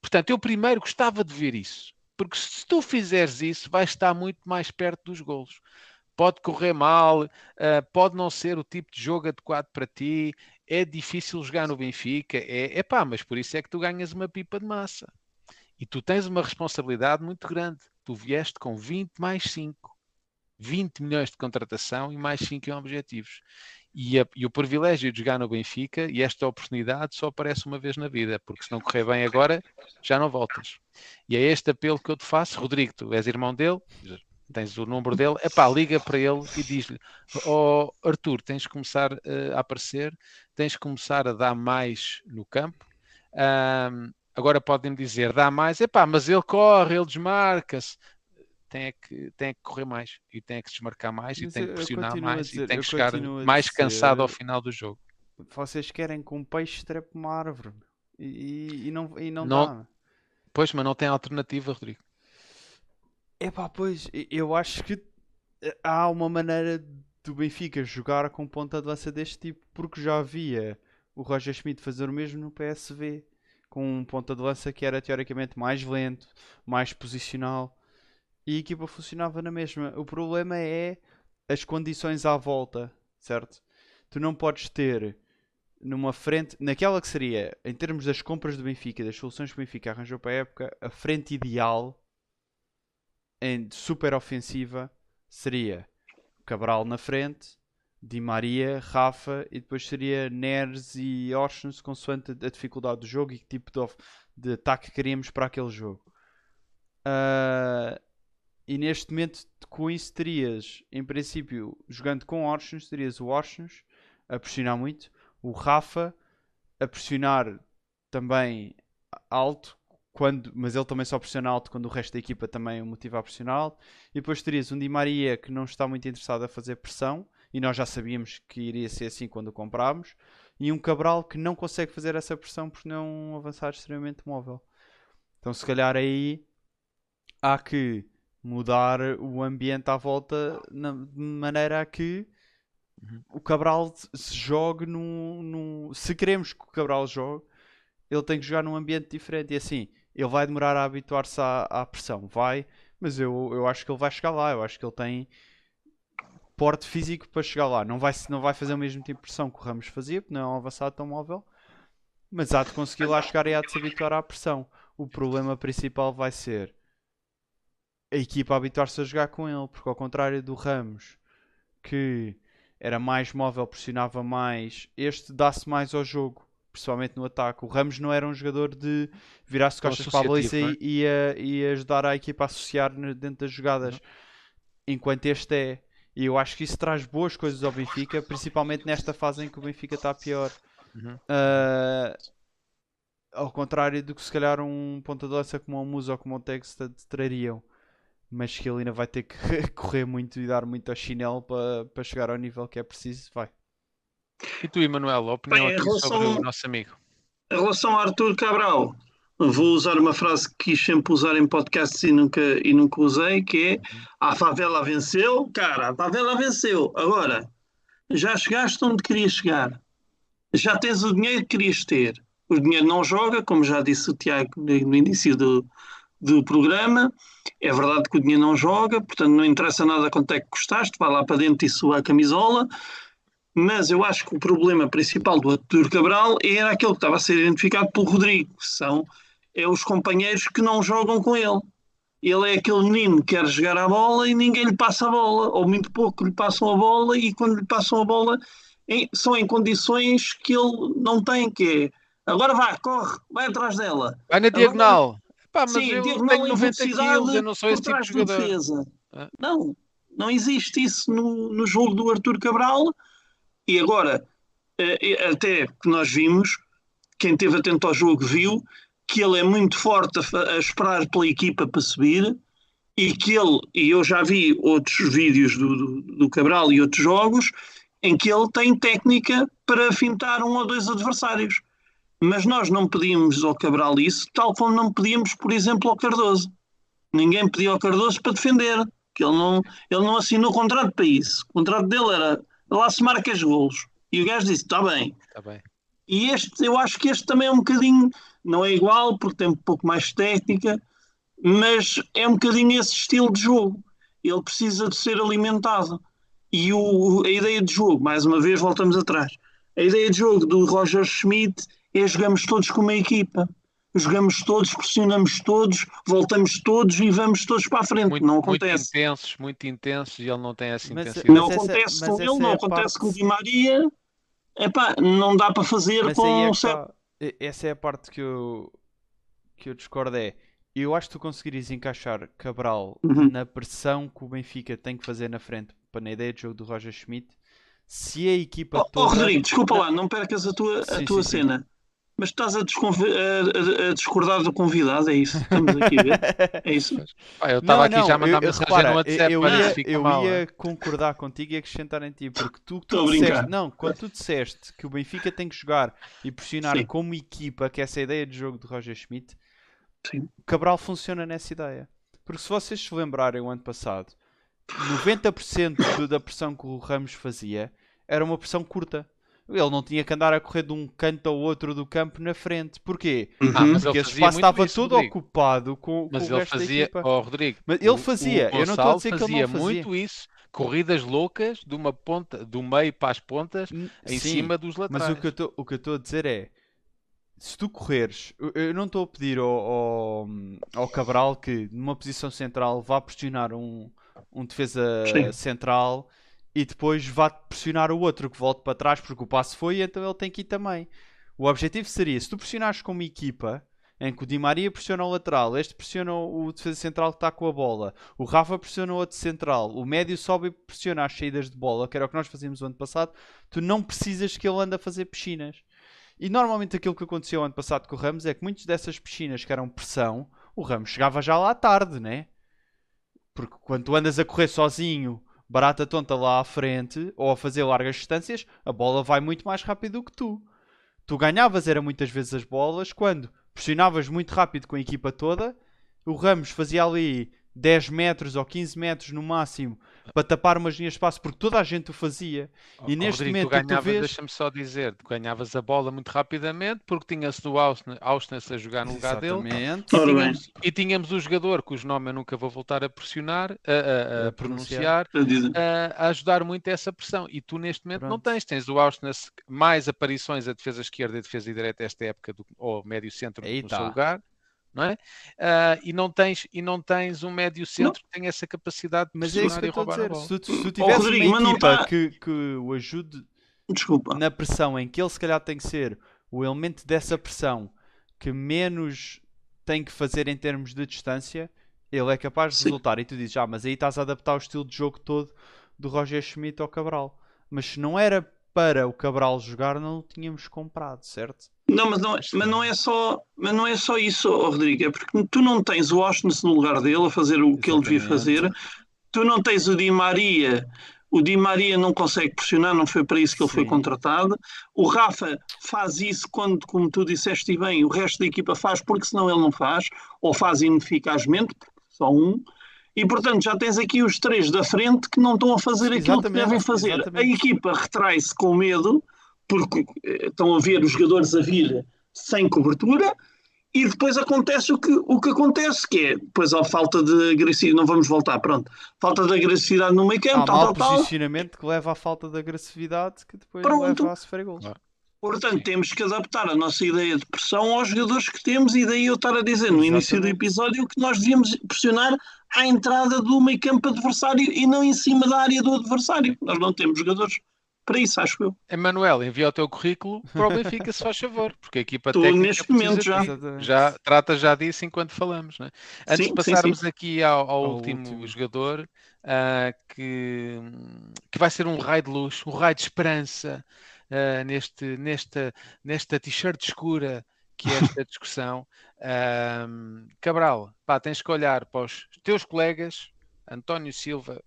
Portanto, eu primeiro gostava de ver isso. Porque se tu fizeres isso, vais estar muito mais perto dos golos pode correr mal, uh, pode não ser o tipo de jogo adequado para ti, é difícil jogar no Benfica, é, é pá, mas por isso é que tu ganhas uma pipa de massa. E tu tens uma responsabilidade muito grande. Tu vieste com 20 mais 5. 20 milhões de contratação e mais 5 em objetivos. E, a, e, o privilégio de jogar no Benfica e esta oportunidade só aparece uma vez na vida, porque se não correr bem agora, já não voltas. E é este apelo que eu te faço, Rodrigo, tu és irmão dele, tens o número dele, epá, liga para ele e diz-lhe: oh, Arthur, tens de começar uh, a aparecer, tens de começar a dar mais no campo. Um, agora podem-me dizer: dá mais, epá, mas ele corre, ele desmarca-se. Tem é, que, tem é que correr mais e tem é que desmarcar mais mas e tem que pressionar mais dizer, e tem que chegar mais dizer, cansado ao final do jogo. Vocês querem que um peixe trepe uma árvore e, e, não, e não, não dá. Pois, mas não tem alternativa, Rodrigo. É pá, pois, eu acho que eh, há uma maneira do Benfica jogar com ponta de lança deste tipo, porque já havia o Roger Schmidt fazer o mesmo no PSV, com um ponta de lança que era teoricamente mais lento, mais posicional, e a equipa funcionava na mesma. O problema é as condições à volta, certo? Tu não podes ter numa frente, naquela que seria, em termos das compras do Benfica, das soluções que o Benfica arranjou para a época, a frente ideal em super ofensiva seria Cabral na frente, Di Maria, Rafa e depois seria Neres e Orsens consoante a dificuldade do jogo e que tipo de, de ataque queríamos para aquele jogo. Uh, e neste momento com isso terias, em princípio, jogando com Orsens, terias o Orsens a pressionar muito, o Rafa a pressionar também alto, quando, mas ele também só pressiona alto quando o resto da equipa também o motiva a pressionar alto. E depois terias um Di Maria que não está muito interessado a fazer pressão, e nós já sabíamos que iria ser assim quando o comprámos, e um Cabral que não consegue fazer essa pressão porque não avançado extremamente móvel. Então, se calhar aí há que mudar o ambiente à volta na, de maneira a que Uhum. O Cabral se jogue num, num, Se queremos que o Cabral jogue, ele tem que jogar num ambiente diferente. E assim, ele vai demorar a habituar-se à, à, pressão, vai, mas eu, eu acho que ele vai chegar lá. Eu acho que ele tem porte físico para chegar lá. Não vai, não vai fazer o mesmo tipo de pressão que o Ramos fazia, porque não é um avançado tão móvel, mas há de conseguir lá chegar e há de se habituar à pressão. O problema principal vai ser a equipa habituar-se a jogar com ele, porque ao contrário do Ramos, que era mais móvel, pressionava mais. Este dá-se mais ao jogo, principalmente no ataque. O Ramos não era um jogador de virar-se costas para a baliza é? e, e, e, ajudar a equipa a associar dentro das jogadas. Uhum. Enquanto este é. E eu acho que isso traz boas coisas ao Benfica, principalmente nesta fase em que o Benfica está pior. Uhum. Uh, ao contrário do que se calhar um ponta lança como o Musa ou como o Tex trariam mas que ele ainda vai ter que correr muito e dar muito ao chinelo para, para chegar ao nível que é preciso, vai. E tu, Emanuel, a opinião Bem, relação, sobre o nosso amigo? Em relação a Arthur Cabral, vou usar uma frase que quis sempre usar em podcasts e nunca, e nunca usei, que é a favela venceu, cara, a favela venceu. Agora, já chegaste onde querias chegar. Já tens o dinheiro que querias ter. O dinheiro não joga, como já disse o Tiago no início do, do programa. É verdade que o dinheiro não joga, portanto não interessa nada quanto é que custaste, vai lá para dentro e sua a camisola. Mas eu acho que o problema principal do Artur Cabral era aquele que estava a ser identificado pelo Rodrigo, que são é os companheiros que não jogam com ele. Ele é aquele menino que quer jogar a bola e ninguém lhe passa a bola, ou muito pouco lhe passam a bola, e quando lhe passam a bola em, são em condições que ele não tem, que é agora vai, corre, vai atrás dela. Vai na diagonal. Pá, mas Sim, eu tenho 90 quilos, eu não sou esse tipo de jogador. Defesa. Não, não existe isso no, no jogo do Arthur Cabral. E agora, eh, até que nós vimos, quem esteve atento ao jogo viu que ele é muito forte a, esperar pela equipa para subir e que ele, e eu já vi outros vídeos do, do, do, Cabral e outros jogos, em que ele tem técnica para fintar um ou dois adversários. Mas nós não pedimos ao Cabral isso, tal como não pedíamos, por exemplo, ao Cardoso. Ninguém pediu ao Cardoso para defender, que ele não, ele não assinou contrato para isso. O contrato dele era lá se marca os golos. E o gajo disse: está bem. Tá bem. E este, eu acho que este também é um bocadinho, não é igual, porque tem um pouco mais técnica, mas é um bocadinho esse estilo de jogo. Ele precisa de ser alimentado. E o, a ideia de jogo, mais uma vez, voltamos atrás. A ideia de jogo do Roger Schmidt é jogamos todos como uma equipa. Jogamos todos, pressionamos todos, voltamos todos e vamos todos para a frente. Muito, não acontece. Muito intensos, muito intensos e ele não tem essa mas, intensidade. Não acontece com ele, não é acontece parte... com o Di Maria. Epá, não dá para fazer mas com é um certo... Essa é a parte que eu, que eu discordo é eu acho que tu conseguirias encaixar Cabral Uhum. na pressão que o Benfica tem que fazer na frente, para na ideia de jogo do Roger Schmidt, se a equipa Oh, oh, toda... Rodrigo, desculpa lá, não percas a tua, a Sim, tua sim, sim. Mas estás a, a- a- discordar do convidado, é isso? Estamos aqui a ver? É isso? Eu estava aqui não, já a mandar eu, eu, mensagem repara, no WhatsApp, eu, olha, ia, fica eu mal. ia é. concordar contigo e acrescentar em ti, porque tu, tu disseste, não, quando tu disseste que o Benfica tem que jogar e pressionar Sim. como equipa, que essa é a ideia de jogo de Roger Schmidt, Sim. o Cabral funciona nessa ideia. Porque se vocês se lembrarem o ano passado, 90% do- da pressão que o Ramos fazia era uma pressão curta. Ele não tinha que andar a correr de um canto ao outro do campo na frente. Porquê? Ah, Uhum. mas ele Porque esse espaço estava isso, todo Rodrigo. ocupado com, com Mas o ele resto da fazia, equipa. ó Rodrigo, Mas ele o- fazia, o eu não estou a dizer que ele fazia não fazia. muito isso, corridas loucas de uma ponta, do meio para as pontas, N- em sim, cima dos Mas laterais. o que eu tô- o que eu estou a dizer é: se tu correres, eu- eu não estou a pedir ao, ao, ao Cabral que numa posição central vá pressionar um, um defesa Sim. central e depois vá pressionar o outro que volte para trás porque o passe foi, então ele tem que ir também. O objetivo seria: se tu pressionares como equipa. Em que o Di Maria pressiona o lateral, este pressiona o defesa central que está com a bola, o Rafa pressiona o outro central, o médio sobe e pressiona as saídas de bola, que era o que nós fazíamos o ano passado. Tu não precisas que ele ande a fazer piscinas. E normalmente aquilo que aconteceu ano passado com o Ramos é que muitas dessas piscinas que eram pressão, o Ramos chegava já lá tarde, né? Porque quando tu andas a correr sozinho, barata tonta lá à frente, ou a fazer largas distâncias, a bola vai muito mais rápido do que tu. Tu ganhavas era muitas vezes as bolas quando pressionavas muito rápido com a equipa toda, o Ramos fazia ali 10 metros ou 15 metros no máximo para tapar umas linhas de espaço, porque toda a gente o fazia. Ó, E ó, neste Rodrigo, momento tu tu ganhavas, vês- deixa-me só dizer, tu ganhavas a bola muito rapidamente porque tinha-se do Austin Austin a jogar no lugar dele Exatamente. E Ora bem. tínhamos, e tínhamos o jogador cujo nome eu nunca vou voltar a pressionar, a, a- a A pronunciar, A a, a ajudar muito essa pressão. E tu neste momento não Pronto. tens. Tens o Austin mais aparições a defesa esquerda e a defesa direita esta época, do, ou médio centro Aí no tá. seu lugar. Não é? Ah, e, não tens, e não tens um médio centro que tenha essa capacidade de Mas é isso que e eu estou a a dizer. bola. Se tu, se tu tivesse Rodrigo, uma não equipa tá- que, que o ajude Desculpa. na pressão, em que ele se calhar tem que ser o elemento dessa pressão que menos tem que fazer em termos de distância, ele é capaz de Sim. resultar. E tu dizes, ah, mas aí estás a adaptar o estilo de jogo todo do Roger Schmidt ao Cabral. Mas se não era para o Cabral jogar, não o tínhamos comprado, certo? Não, mas não, é- mas não é só, mas não é só isso, ó, Rodrigo, é porque tu não tens o Austin no lugar dele a fazer o que ele devia fazer, tu não tens o Di Maria, o Di Maria não consegue pressionar, não foi para isso que ele foi Sim. contratado. O Rafa faz isso quando, como tu disseste e bem, o resto da equipa faz, porque senão ele não faz, ou faz ineficazmente, porque só um. E portanto já tens aqui os três da frente que não estão a fazer aquilo que Exatamente, devem fazer. exatamente. A equipa retrai-se com medo, porque eh, estão a ver os jogadores a vir sem cobertura, e depois acontece o que, o que acontece, que é depois a falta de agressividade, não vamos voltar, pronto, falta de agressividade no meio campo, Há tal, tal, tal. posicionamento que leva à falta de agressividade que depois Pronto. leva a sofrer gols. Claro. Portanto, Sim. temos que adaptar a nossa ideia de pressão aos jogadores que temos, e daí eu estar a dizer no início do episódio que nós devíamos pressionar à entrada do meio campo adversário e não em cima da área do adversário. Nós não temos jogadores para isso, acho eu. Emanuel, envia o teu currículo para o Benfica, se faz favor, porque a equipa Estou técnica neste momento já. já trata já disso enquanto falamos. Não é? Antes Sim, de sim, passarmos sim. aqui ao, ao Ao último, último. jogador, ah, que, que vai ser um raio de luz, um raio de esperança ah, neste, nesta, nesta t-shirt escura que é esta discussão. Ah, Cabral, pá, tens que olhar para os teus colegas, António Silva,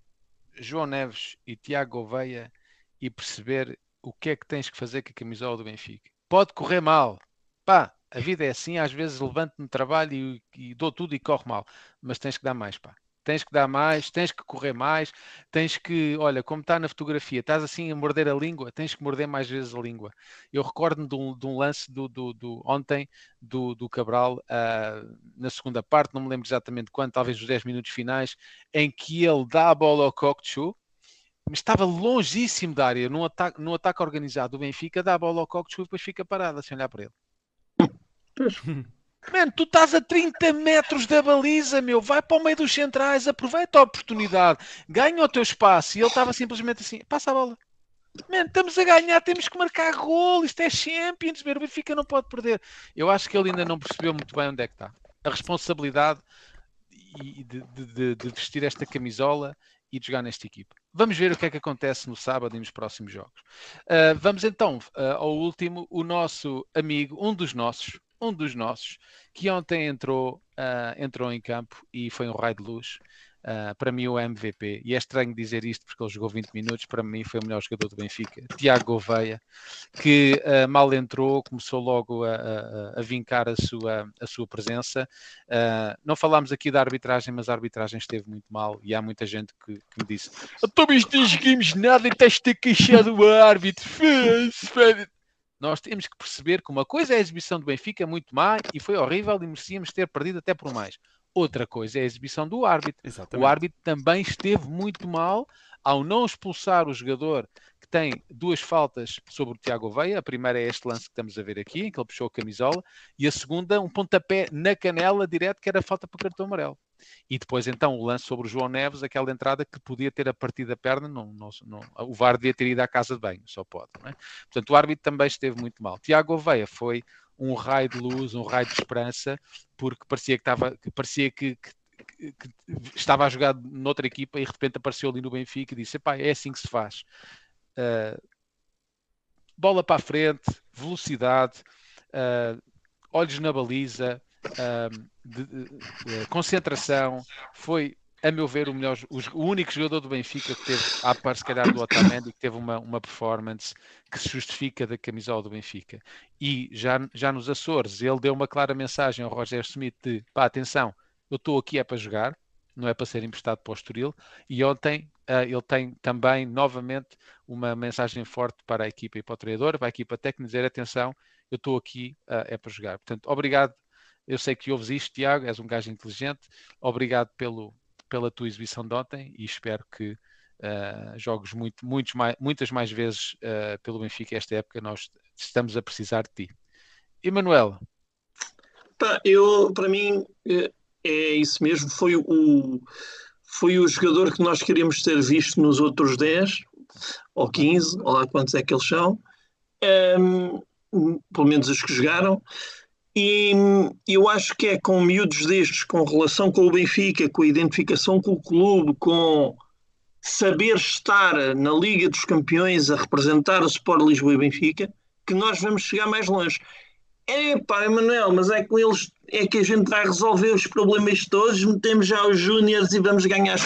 João Neves e Tiago Gouveia, e perceber o que é que tens que fazer com a camisola do Benfica. Pode correr mal, pá, a vida é assim, às vezes levanto-me trabalho e, e dou tudo e corre mal, mas tens que dar mais, pá. Tens que dar mais, tens que correr mais, tens que, olha, como está na fotografia, estás assim a morder a língua, tens que morder mais vezes a língua. Eu recordo-me de um, de um lance do, do, do- ontem do, do Cabral, ah, na segunda parte, não me lembro exatamente quando, talvez os 10 minutos finais, em que ele dá a bola ao Kokchu, mas estava longíssimo da área, num ataque, num ataque organizado do Benfica, dá a bola ao Kokchu e depois fica parado, assim, olhar para ele. Mano, tu estás a 30 metros da baliza, meu. Vai para o meio dos centrais, aproveita a oportunidade, ganha o teu espaço. E ele estava simplesmente assim: passa a bola. Mano, estamos a ganhar, temos que marcar gol. Isto é Champions, meu. O Benfica não pode perder. Eu acho que ele ainda não percebeu muito bem onde é que está. a responsabilidade de, de, de, vestir esta camisola e de jogar nesta equipa. Vamos ver o que é que acontece no sábado e nos próximos jogos. Uh, vamos então uh, ao último, o nosso amigo, um dos nossos, um dos nossos, que ontem entrou, uh, entrou em campo e foi um raio de luz. Uh, para mim o MVP, e é estranho dizer isto porque ele jogou 20 minutos, para mim foi o melhor jogador do Benfica, Tiago Gouveia, que uh, mal entrou, começou logo a, a, a, vincar a sua, a sua presença. Uh, não falámos aqui da arbitragem, mas a arbitragem esteve muito mal e há muita gente que, que me disse: Então, não nada e estás-te queixar do árbitro. Nós temos que perceber que uma coisa é a exibição do Benfica, muito má e foi horrível e merecíamos ter perdido até por mais. Outra coisa é a exibição do árbitro. Exatamente. O árbitro também esteve muito mal ao não expulsar o jogador que tem duas faltas sobre o Tiago Veia. A primeira é este lance que estamos a ver aqui, em que ele puxou a camisola, e a segunda, um pontapé na canela direto, que era falta para cartão amarelo. E depois, então, o lance sobre o João Neves, aquela entrada que podia ter a partir da perna, não, não, não, o VAR devia ter ido à casa de banho, só pode. É? Portanto, o árbitro também esteve muito mal. Tiago Veia foi um raio de luz, um raio de esperança, porque parecia que estava, que parecia que, que, que, estava a jogar noutra equipa e de repente apareceu ali no Benfica e disse: é assim que se faz. Uh, bola para a frente, velocidade, uh, olhos na baliza, uh, de, de, concentração. Foi a meu ver, o, melhor, o único jogador do Benfica que teve, a par se calhar do Otamendi, que teve uma, uma performance que se justifica da camisola do Benfica. E já, já nos Açores, ele deu uma clara mensagem ao Roger Smith de, pá, atenção, eu estou aqui é para jogar, não é para ser emprestado para o Estoril. E ontem uh, ele tem também, novamente, uma mensagem forte para a equipa e para o treinador, para a equipa técnica, dizer, atenção, eu estou aqui uh, é para jogar. Portanto, obrigado eu sei que ouves isto, Tiago, és um gajo inteligente. Obrigado pelo, pela tua exibição de ontem e espero que uh, jogues muito, muitos mais, muitas mais vezes uh, pelo Benfica esta época. Nós estamos a precisar de ti. Emanuel. Eu, para mim, é, é isso mesmo. Foi o, foi o jogador que nós queríamos ter visto nos outros 10 ou 15, ou lá quantos é que eles são. Um, pelo menos os que jogaram. E eu acho que é com miúdos destes, com relação com o Benfica, com a identificação com o clube, com saber estar na Liga dos Campeões a representar o Sport Lisboa e Benfica, que nós vamos chegar mais longe. É pá, Emanuel, mas é com eles é que a gente vai resolver os problemas todos, metemos já os Júniors e vamos ganhar.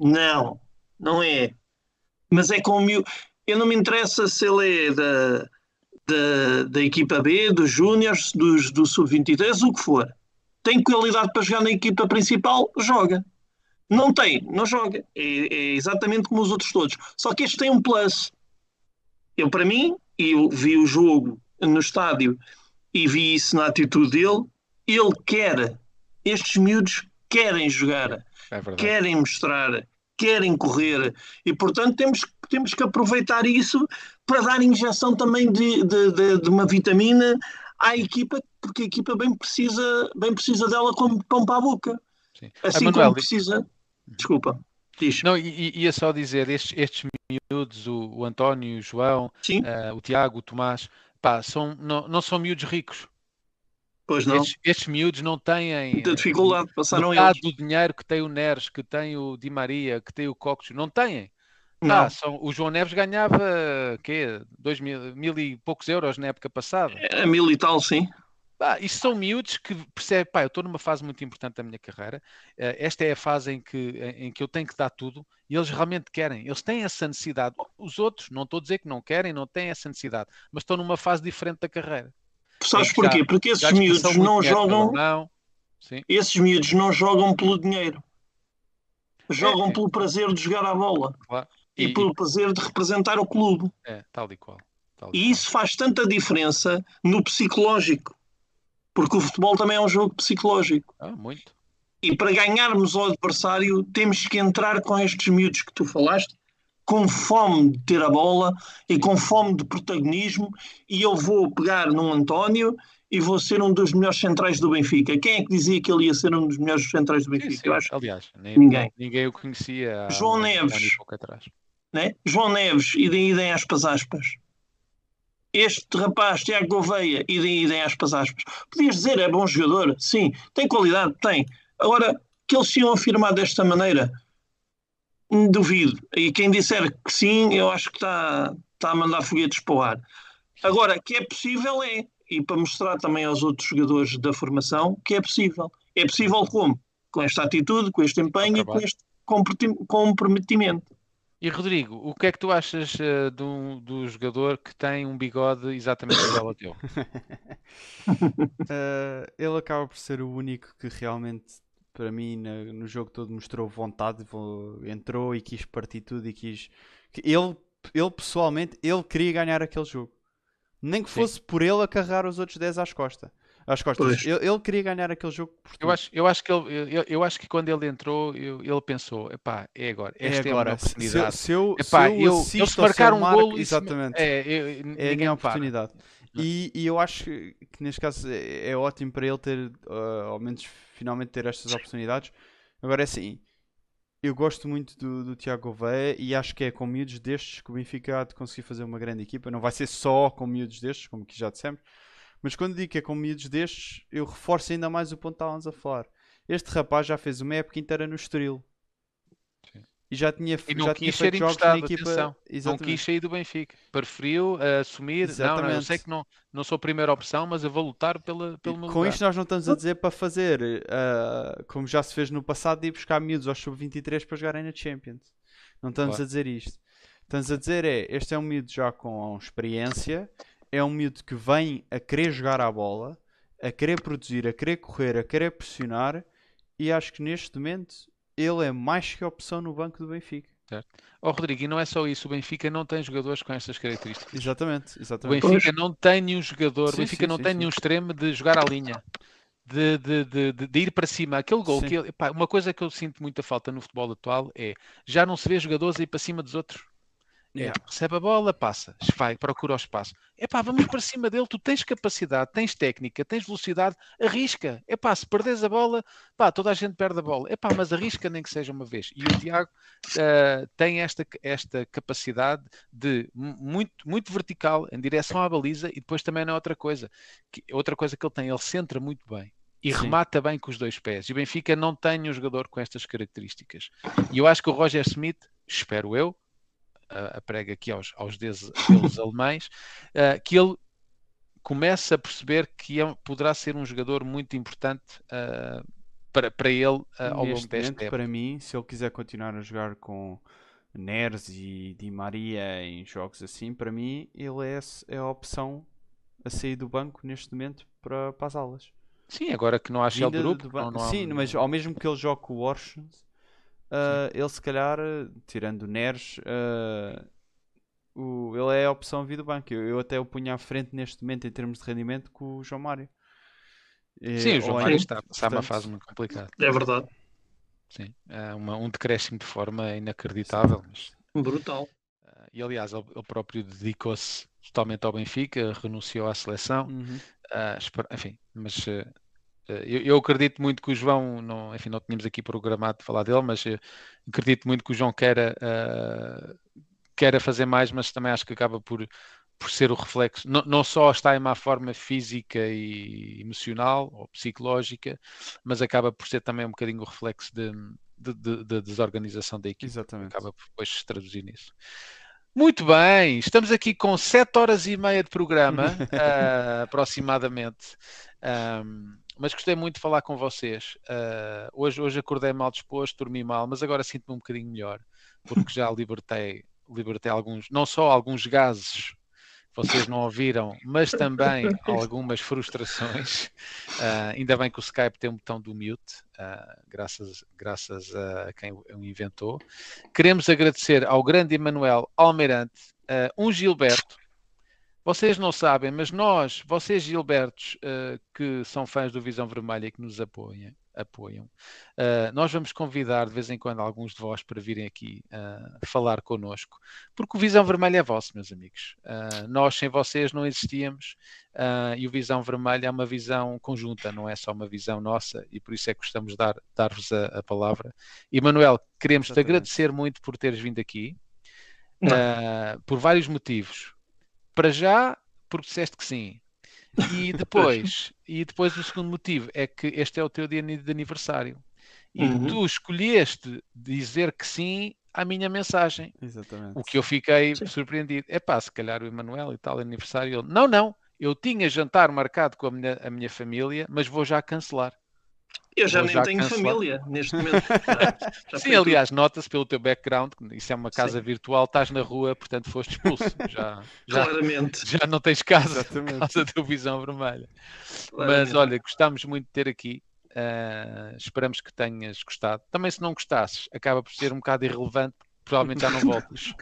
Não, não é. Mas é com o miúdo. Eu não me interessa se ele é da da, da equipa B, dos Júniors, dos, do Sub-23, o que for. Tem qualidade para jogar na equipa principal, joga. Não tem, não joga. É, é, exatamente como os outros todos. Só que este tem um plus. Eu, para mim, eu vi o jogo no estádio e vi isso na atitude dele. Ele quer, estes miúdos querem jogar, é querem mostrar, querem correr e, portanto, temos, temos que aproveitar isso para dar injeção também de, de, de, de uma vitamina à equipa, porque a equipa bem precisa, bem precisa dela como pão para a boca. Sim. Assim Manuel, como precisa. Desculpa. Diz. Não, ia só dizer, estes, estes miúdos, o, o António, o João, uh, o Tiago, o Tomás, pá, são, não, não são miúdos ricos. Pois não. Estes, estes miúdos não têm muita dificuldade, passaram eles. do dinheiro que tem o Neres, que tem o Di Maria, que tem o Cocos, não têm. Não. Ah, são, o João Neves ganhava quê? Dois mil, mil e poucos euros na época passada. Era mil e tal, sim. Ah, isso são miúdos que percebem, pá, eu estou numa fase muito importante da minha carreira. Uh, esta é a fase em que, em que eu tenho que dar tudo e eles realmente querem. Eles têm essa necessidade. Os outros, não estou a dizer que não querem, não têm essa necessidade, mas estão numa fase diferente da carreira. Sabes porquê? Já, Porque esses miúdos não jogam. Não. Esses miúdos não jogam pelo dinheiro. Jogam é, é. pelo prazer de jogar a bola. Claro e, e pelo prazer de representar o clube. É, tal e qual. Tal e, e isso faz tanta diferença no psicológico, porque o futebol também é um jogo psicológico. Ah, muito. E para ganharmos ao adversário, temos que entrar com estes miúdos que tu falaste, com fome de ter a bola e com fome de protagonismo. E eu vou pegar num António e vou ser um dos melhores centrais do Benfica. Quem é que dizia que ele ia ser um dos melhores centrais do Benfica? Sim, sim. Eu acho Aliás, nem, ninguém. Ninguém o conhecia. João Neves. Né? João Neves, e daí idem aspas aspas. este rapaz, Tiago Gouveia, idem, idem aspas, aspas, podias dizer é bom jogador, sim, tem qualidade, tem. Agora, que eles tinham afirmado desta maneira, duvido. E quem disser que sim, eu acho que está, está a mandar foguetes para o ar. Agora, que é possível é, e para mostrar também aos outros jogadores da formação que é possível. É possível como? Com esta atitude, com este empenho e com este comprometimento. E Rodrigo, o que é que tu achas uh, do, do jogador que tem um bigode exatamente igual ao teu? uh, ele acaba por ser o único que realmente, para mim, no, no jogo todo mostrou vontade, entrou e quis partir tudo e quis. Ele, ele pessoalmente, ele queria ganhar aquele jogo. Nem que fosse Sim. por ele a carregar os outros 10 às costas às costas. Ele, ele, queria ganhar aquele jogo. Eu acho, eu, acho que ele, eu, eu, acho que quando ele entrou, eu, ele pensou: epá, é agora. É esta é, agora. é a oportunidade. Se, se eu, epá, se eu, eu, se marcar um marco, golo, exatamente. É, eu, é a minha oportunidade. E, e, eu acho que, que, neste caso é, é, ótimo para ele ter, uh, ao menos finalmente, ter estas oportunidades. Agora é assim, eu gosto muito do, do Tiago Gouveia e acho que é com miúdos destes que o Benfica há de conseguir fazer uma grande equipa. Não vai ser só com miúdos destes, como que já dissemos, mas quando digo que é com miúdos destes, eu reforço ainda mais o ponto que estávamos a falar. Este rapaz já fez uma época inteira no Estoril. E já tinha, e não já quis tinha feito jogos na equipa. Não quis sair do Benfica. Preferiu uh, assumir. Não, não, eu sei que não, não sou a primeira opção, mas eu vou lutar pela, pelo meu Com lugar. isto nós não estamos a dizer para fazer, uh, como já se fez no passado, de ir buscar miúdos aos sub-23 para jogarem na Champions. Não estamos claro. a dizer isto. Estamos a dizer é, este é um miúdo já com experiência, é um miúdo que vem a querer jogar a bola, a querer produzir, a querer correr, a querer pressionar, e acho que neste momento ele é mais que opção no banco do Benfica. Certo. Oh, Rodrigo, e não é só isso, o Benfica não tem jogadores com estas características. Exatamente, exatamente. O Benfica não tem nenhum jogador, sim, o Benfica sim, não sim, tem nenhum extremo de jogar à linha. De, de, de, de, ir para cima. Aquele gol, que ele, pá, uma coisa que eu sinto muita falta no futebol atual é já não se vê jogadores a ir para cima dos outros. É, recebe a bola, passa, vai, procura o espaço. É pá, vamos para cima dele. Tu tens capacidade, tens técnica, tens velocidade, arrisca. É pá, se perdes a bola, pá, toda a gente perde a bola. É pá, mas arrisca nem que seja uma vez. E o Tiago uh, tem esta, esta capacidade de muito, muito vertical em direção à baliza e depois também não é outra coisa. Que, outra coisa que ele tem, ele centra muito bem e Sim. remata bem com os dois pés. E o Benfica não tem um jogador com estas características. E eu acho que o Roger Smith, espero eu, a, a prega aqui aos, aos deuses, deuses alemães, uh, que ele começa a perceber que é, poderá ser um jogador muito importante uh, para, para ele uh, ao longo deste tempo. Para mim, se ele quiser continuar a jogar com Neres e Di Maria em jogos assim, para mim ele é, é a opção a sair do banco neste momento para, para as aulas. Sim, agora que não há Shell Group. Não, não há... Sim, mas ao mesmo que ele jogue com o Orsons, uh, ele se calhar, tirando o Neres, uh, o, ele é a opção vir do banco. Eu, eu, até o punha à frente neste momento em termos de rendimento com o João Mário. Sim, o João Mário está a passar uma fase muito complicada. É verdade. Sim, é uma, um decréscimo de forma inacreditável. Mas... Brutal. Uh, e aliás, ele, ele próprio dedicou-se totalmente ao Benfica, renunciou à seleção. Uhum. Uh, enfim, mas eu, eu, acredito muito que o João, não, enfim, não tínhamos aqui programado de falar dele, mas eh, acredito muito que o João queira, uh, queira fazer mais, mas também acho que acaba por, por ser o reflexo, não, não só está em má forma física e emocional ou psicológica, mas acaba por ser também um bocadinho o reflexo de, de, de, de desorganização da equipe. Exatamente. Acaba por depois se traduzir nisso. Muito bem, estamos aqui com 7 horas e meia de programa, uh, aproximadamente. Um, mas gostei muito de falar com vocês. Uh, hoje, hoje acordei mal disposto, dormi mal, mas agora sinto-me um bocadinho melhor, porque já libertei, libertei alguns, não só alguns gases vocês não ouviram, mas também algumas frustrações. Uh, ainda bem que o Skype tem um botão do mute, uh, graças, graças a quem o inventou. Queremos agradecer ao grande Emanuel Almeirante, uh, um Gilberto, vocês não sabem, mas nós, vocês Gilbertos, que são fãs do Visão Vermelha e que nos apoiam, apoiam uh, nós vamos convidar de vez em quando alguns de vós para virem aqui uh, falar connosco, porque o Visão Vermelha é vosso, meus amigos. nós sem vocês não existíamos e o Visão Vermelha é uma visão conjunta, não é só uma visão nossa e por isso é que gostamos de dar, dar-vos a, a, palavra. E Manuel, queremos te agradecer muito por teres vindo aqui, por vários motivos para já, porque disseste que sim. E depois, e depois o segundo motivo é que este é o teu dia de aniversário. E Uhum. tu escolheste dizer que sim à minha mensagem. Exatamente. O que eu fiquei Sim. surpreendido. É pá, se calhar o Emanuel e tal, aniversário. Ele, não, não, eu tinha jantar marcado com a minha, a minha família, mas vou já cancelar. Eu já Vou nem já tenho cancelar. família neste momento. Já- já Sim, aliás, nota-se pelo teu background, que isso é uma casa Sim. virtual, estás na rua, portanto foste expulso. Já, Claramente. já não tens casa por Exatamente. causa da visão vermelha. Mas claramente. olha, gostámos muito de ter aqui. ah, esperamos que tenhas gostado. Também se não gostasses, acaba por ser um bocado irrelevante, provavelmente já não voltas.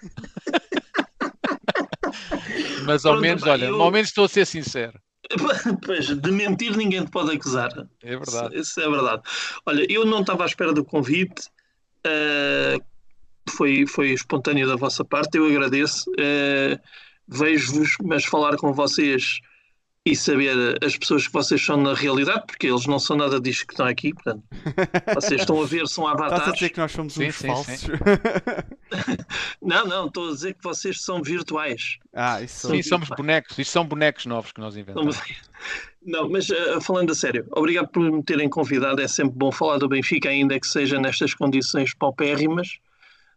Mas ao Pronto, menos, pá, olha, eu- ao menos estou a ser sincero. Pois, de mentir ninguém te pode acusar. É verdade. Isso, isso é verdade. Olha, eu não estava à espera do convite. eh, foi, foi espontâneo da vossa parte, eu agradeço. Eh, Vejo-vos, mas falar com vocês e saber as pessoas que vocês são na realidade, porque eles não são nada disto que estão aqui, portanto, vocês estão a ver, são Estás a avatares. dizer que nós somos Sim, uns sim, falsos? Não, não, estou a dizer que vocês são virtuais. ah, isso Sim, Sim, somos bonecos. Isto são bonecos novos que nós inventamos. mas- Não, mas eh, falando a sério, obrigado por me terem convidado. É sempre bom falar do Benfica, ainda que seja nestas condições paupérrimas.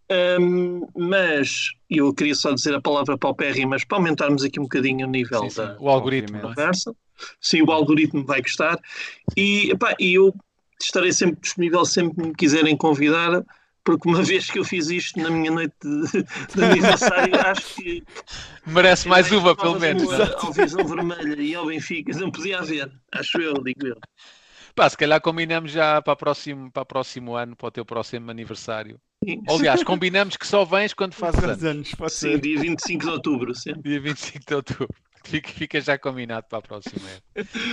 Ahm, mas eu queria só dizer a palavra paupérrimas para aumentarmos aqui um bocadinho o nível Sim, sim, da O algoritmo, é? conversa. Sim, o algoritmo vai gostar. E, epá, eu estarei sempre disponível sempre que me quiserem convidar, porque uma vez que eu fiz isto na minha noite de, de aniversário, acho que Merece mais uma, pelo menos. uma Ao Visão Vermelha e ao Benfica, não podia haver, acho eu, digo eu. Pá, se calhar combinamos já para o próximo, para o próximo ano, para o teu próximo aniversário. Sim, Aliás, combinamos que só vens quando fazes Faz anos. anos, pode Sim, ser. dia 25 de outubro, sempre. Dia 25 de outubro. Fica, fica já combinado para a próxima.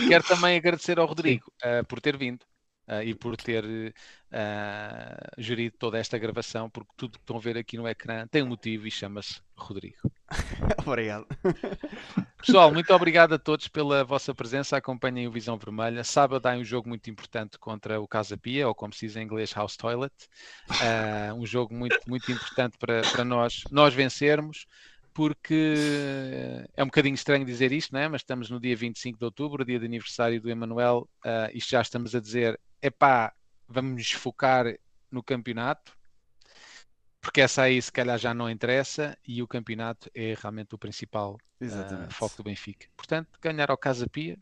Quero também agradecer ao Rodrigo ah, por ter vindo ah, e por ter ah, gerido toda esta gravação, porque tudo que estão a ver aqui no ecrã tem um motivo e chama-se Rodrigo. Obrigado. Pessoal, muito obrigado a todos pela vossa presença. Acompanhem o Visão Vermelha. Sábado há um jogo muito importante contra o Casa Pia, ou como se diz em inglês, House Toilet. Ah, um jogo muito, muito importante para, para nós, nós vencermos, porque é um bocadinho estranho dizer isto, não é? mas estamos no dia 25 de outubro, dia de aniversário do Emanuel. Ah, isto já estamos a dizer, epá, vamos focar no campeonato porque essa aí se calhar já não interessa e o campeonato é realmente o principal Exatamente. foco do Benfica. Portanto, ganhar ao Casa Pia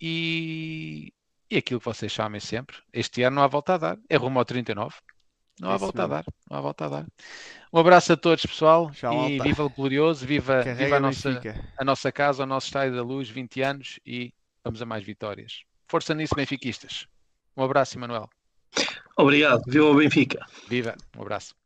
e, e aquilo que vocês chamem sempre. Este ano não há volta a dar. É rumo ao 39. Não há Isso volta a mesmo. dar. Não há volta a dar. Um abraço a todos, pessoal. Tchau, e malta. viva o glorioso, viva, viva a, nossa, a nossa casa, o nosso estádio da luz, 20 anos e vamos a mais vitórias. Força nisso, benfiquistas. Um abraço, Emanuel. Obrigado, viu ao Benfica. Viva. Um abraço.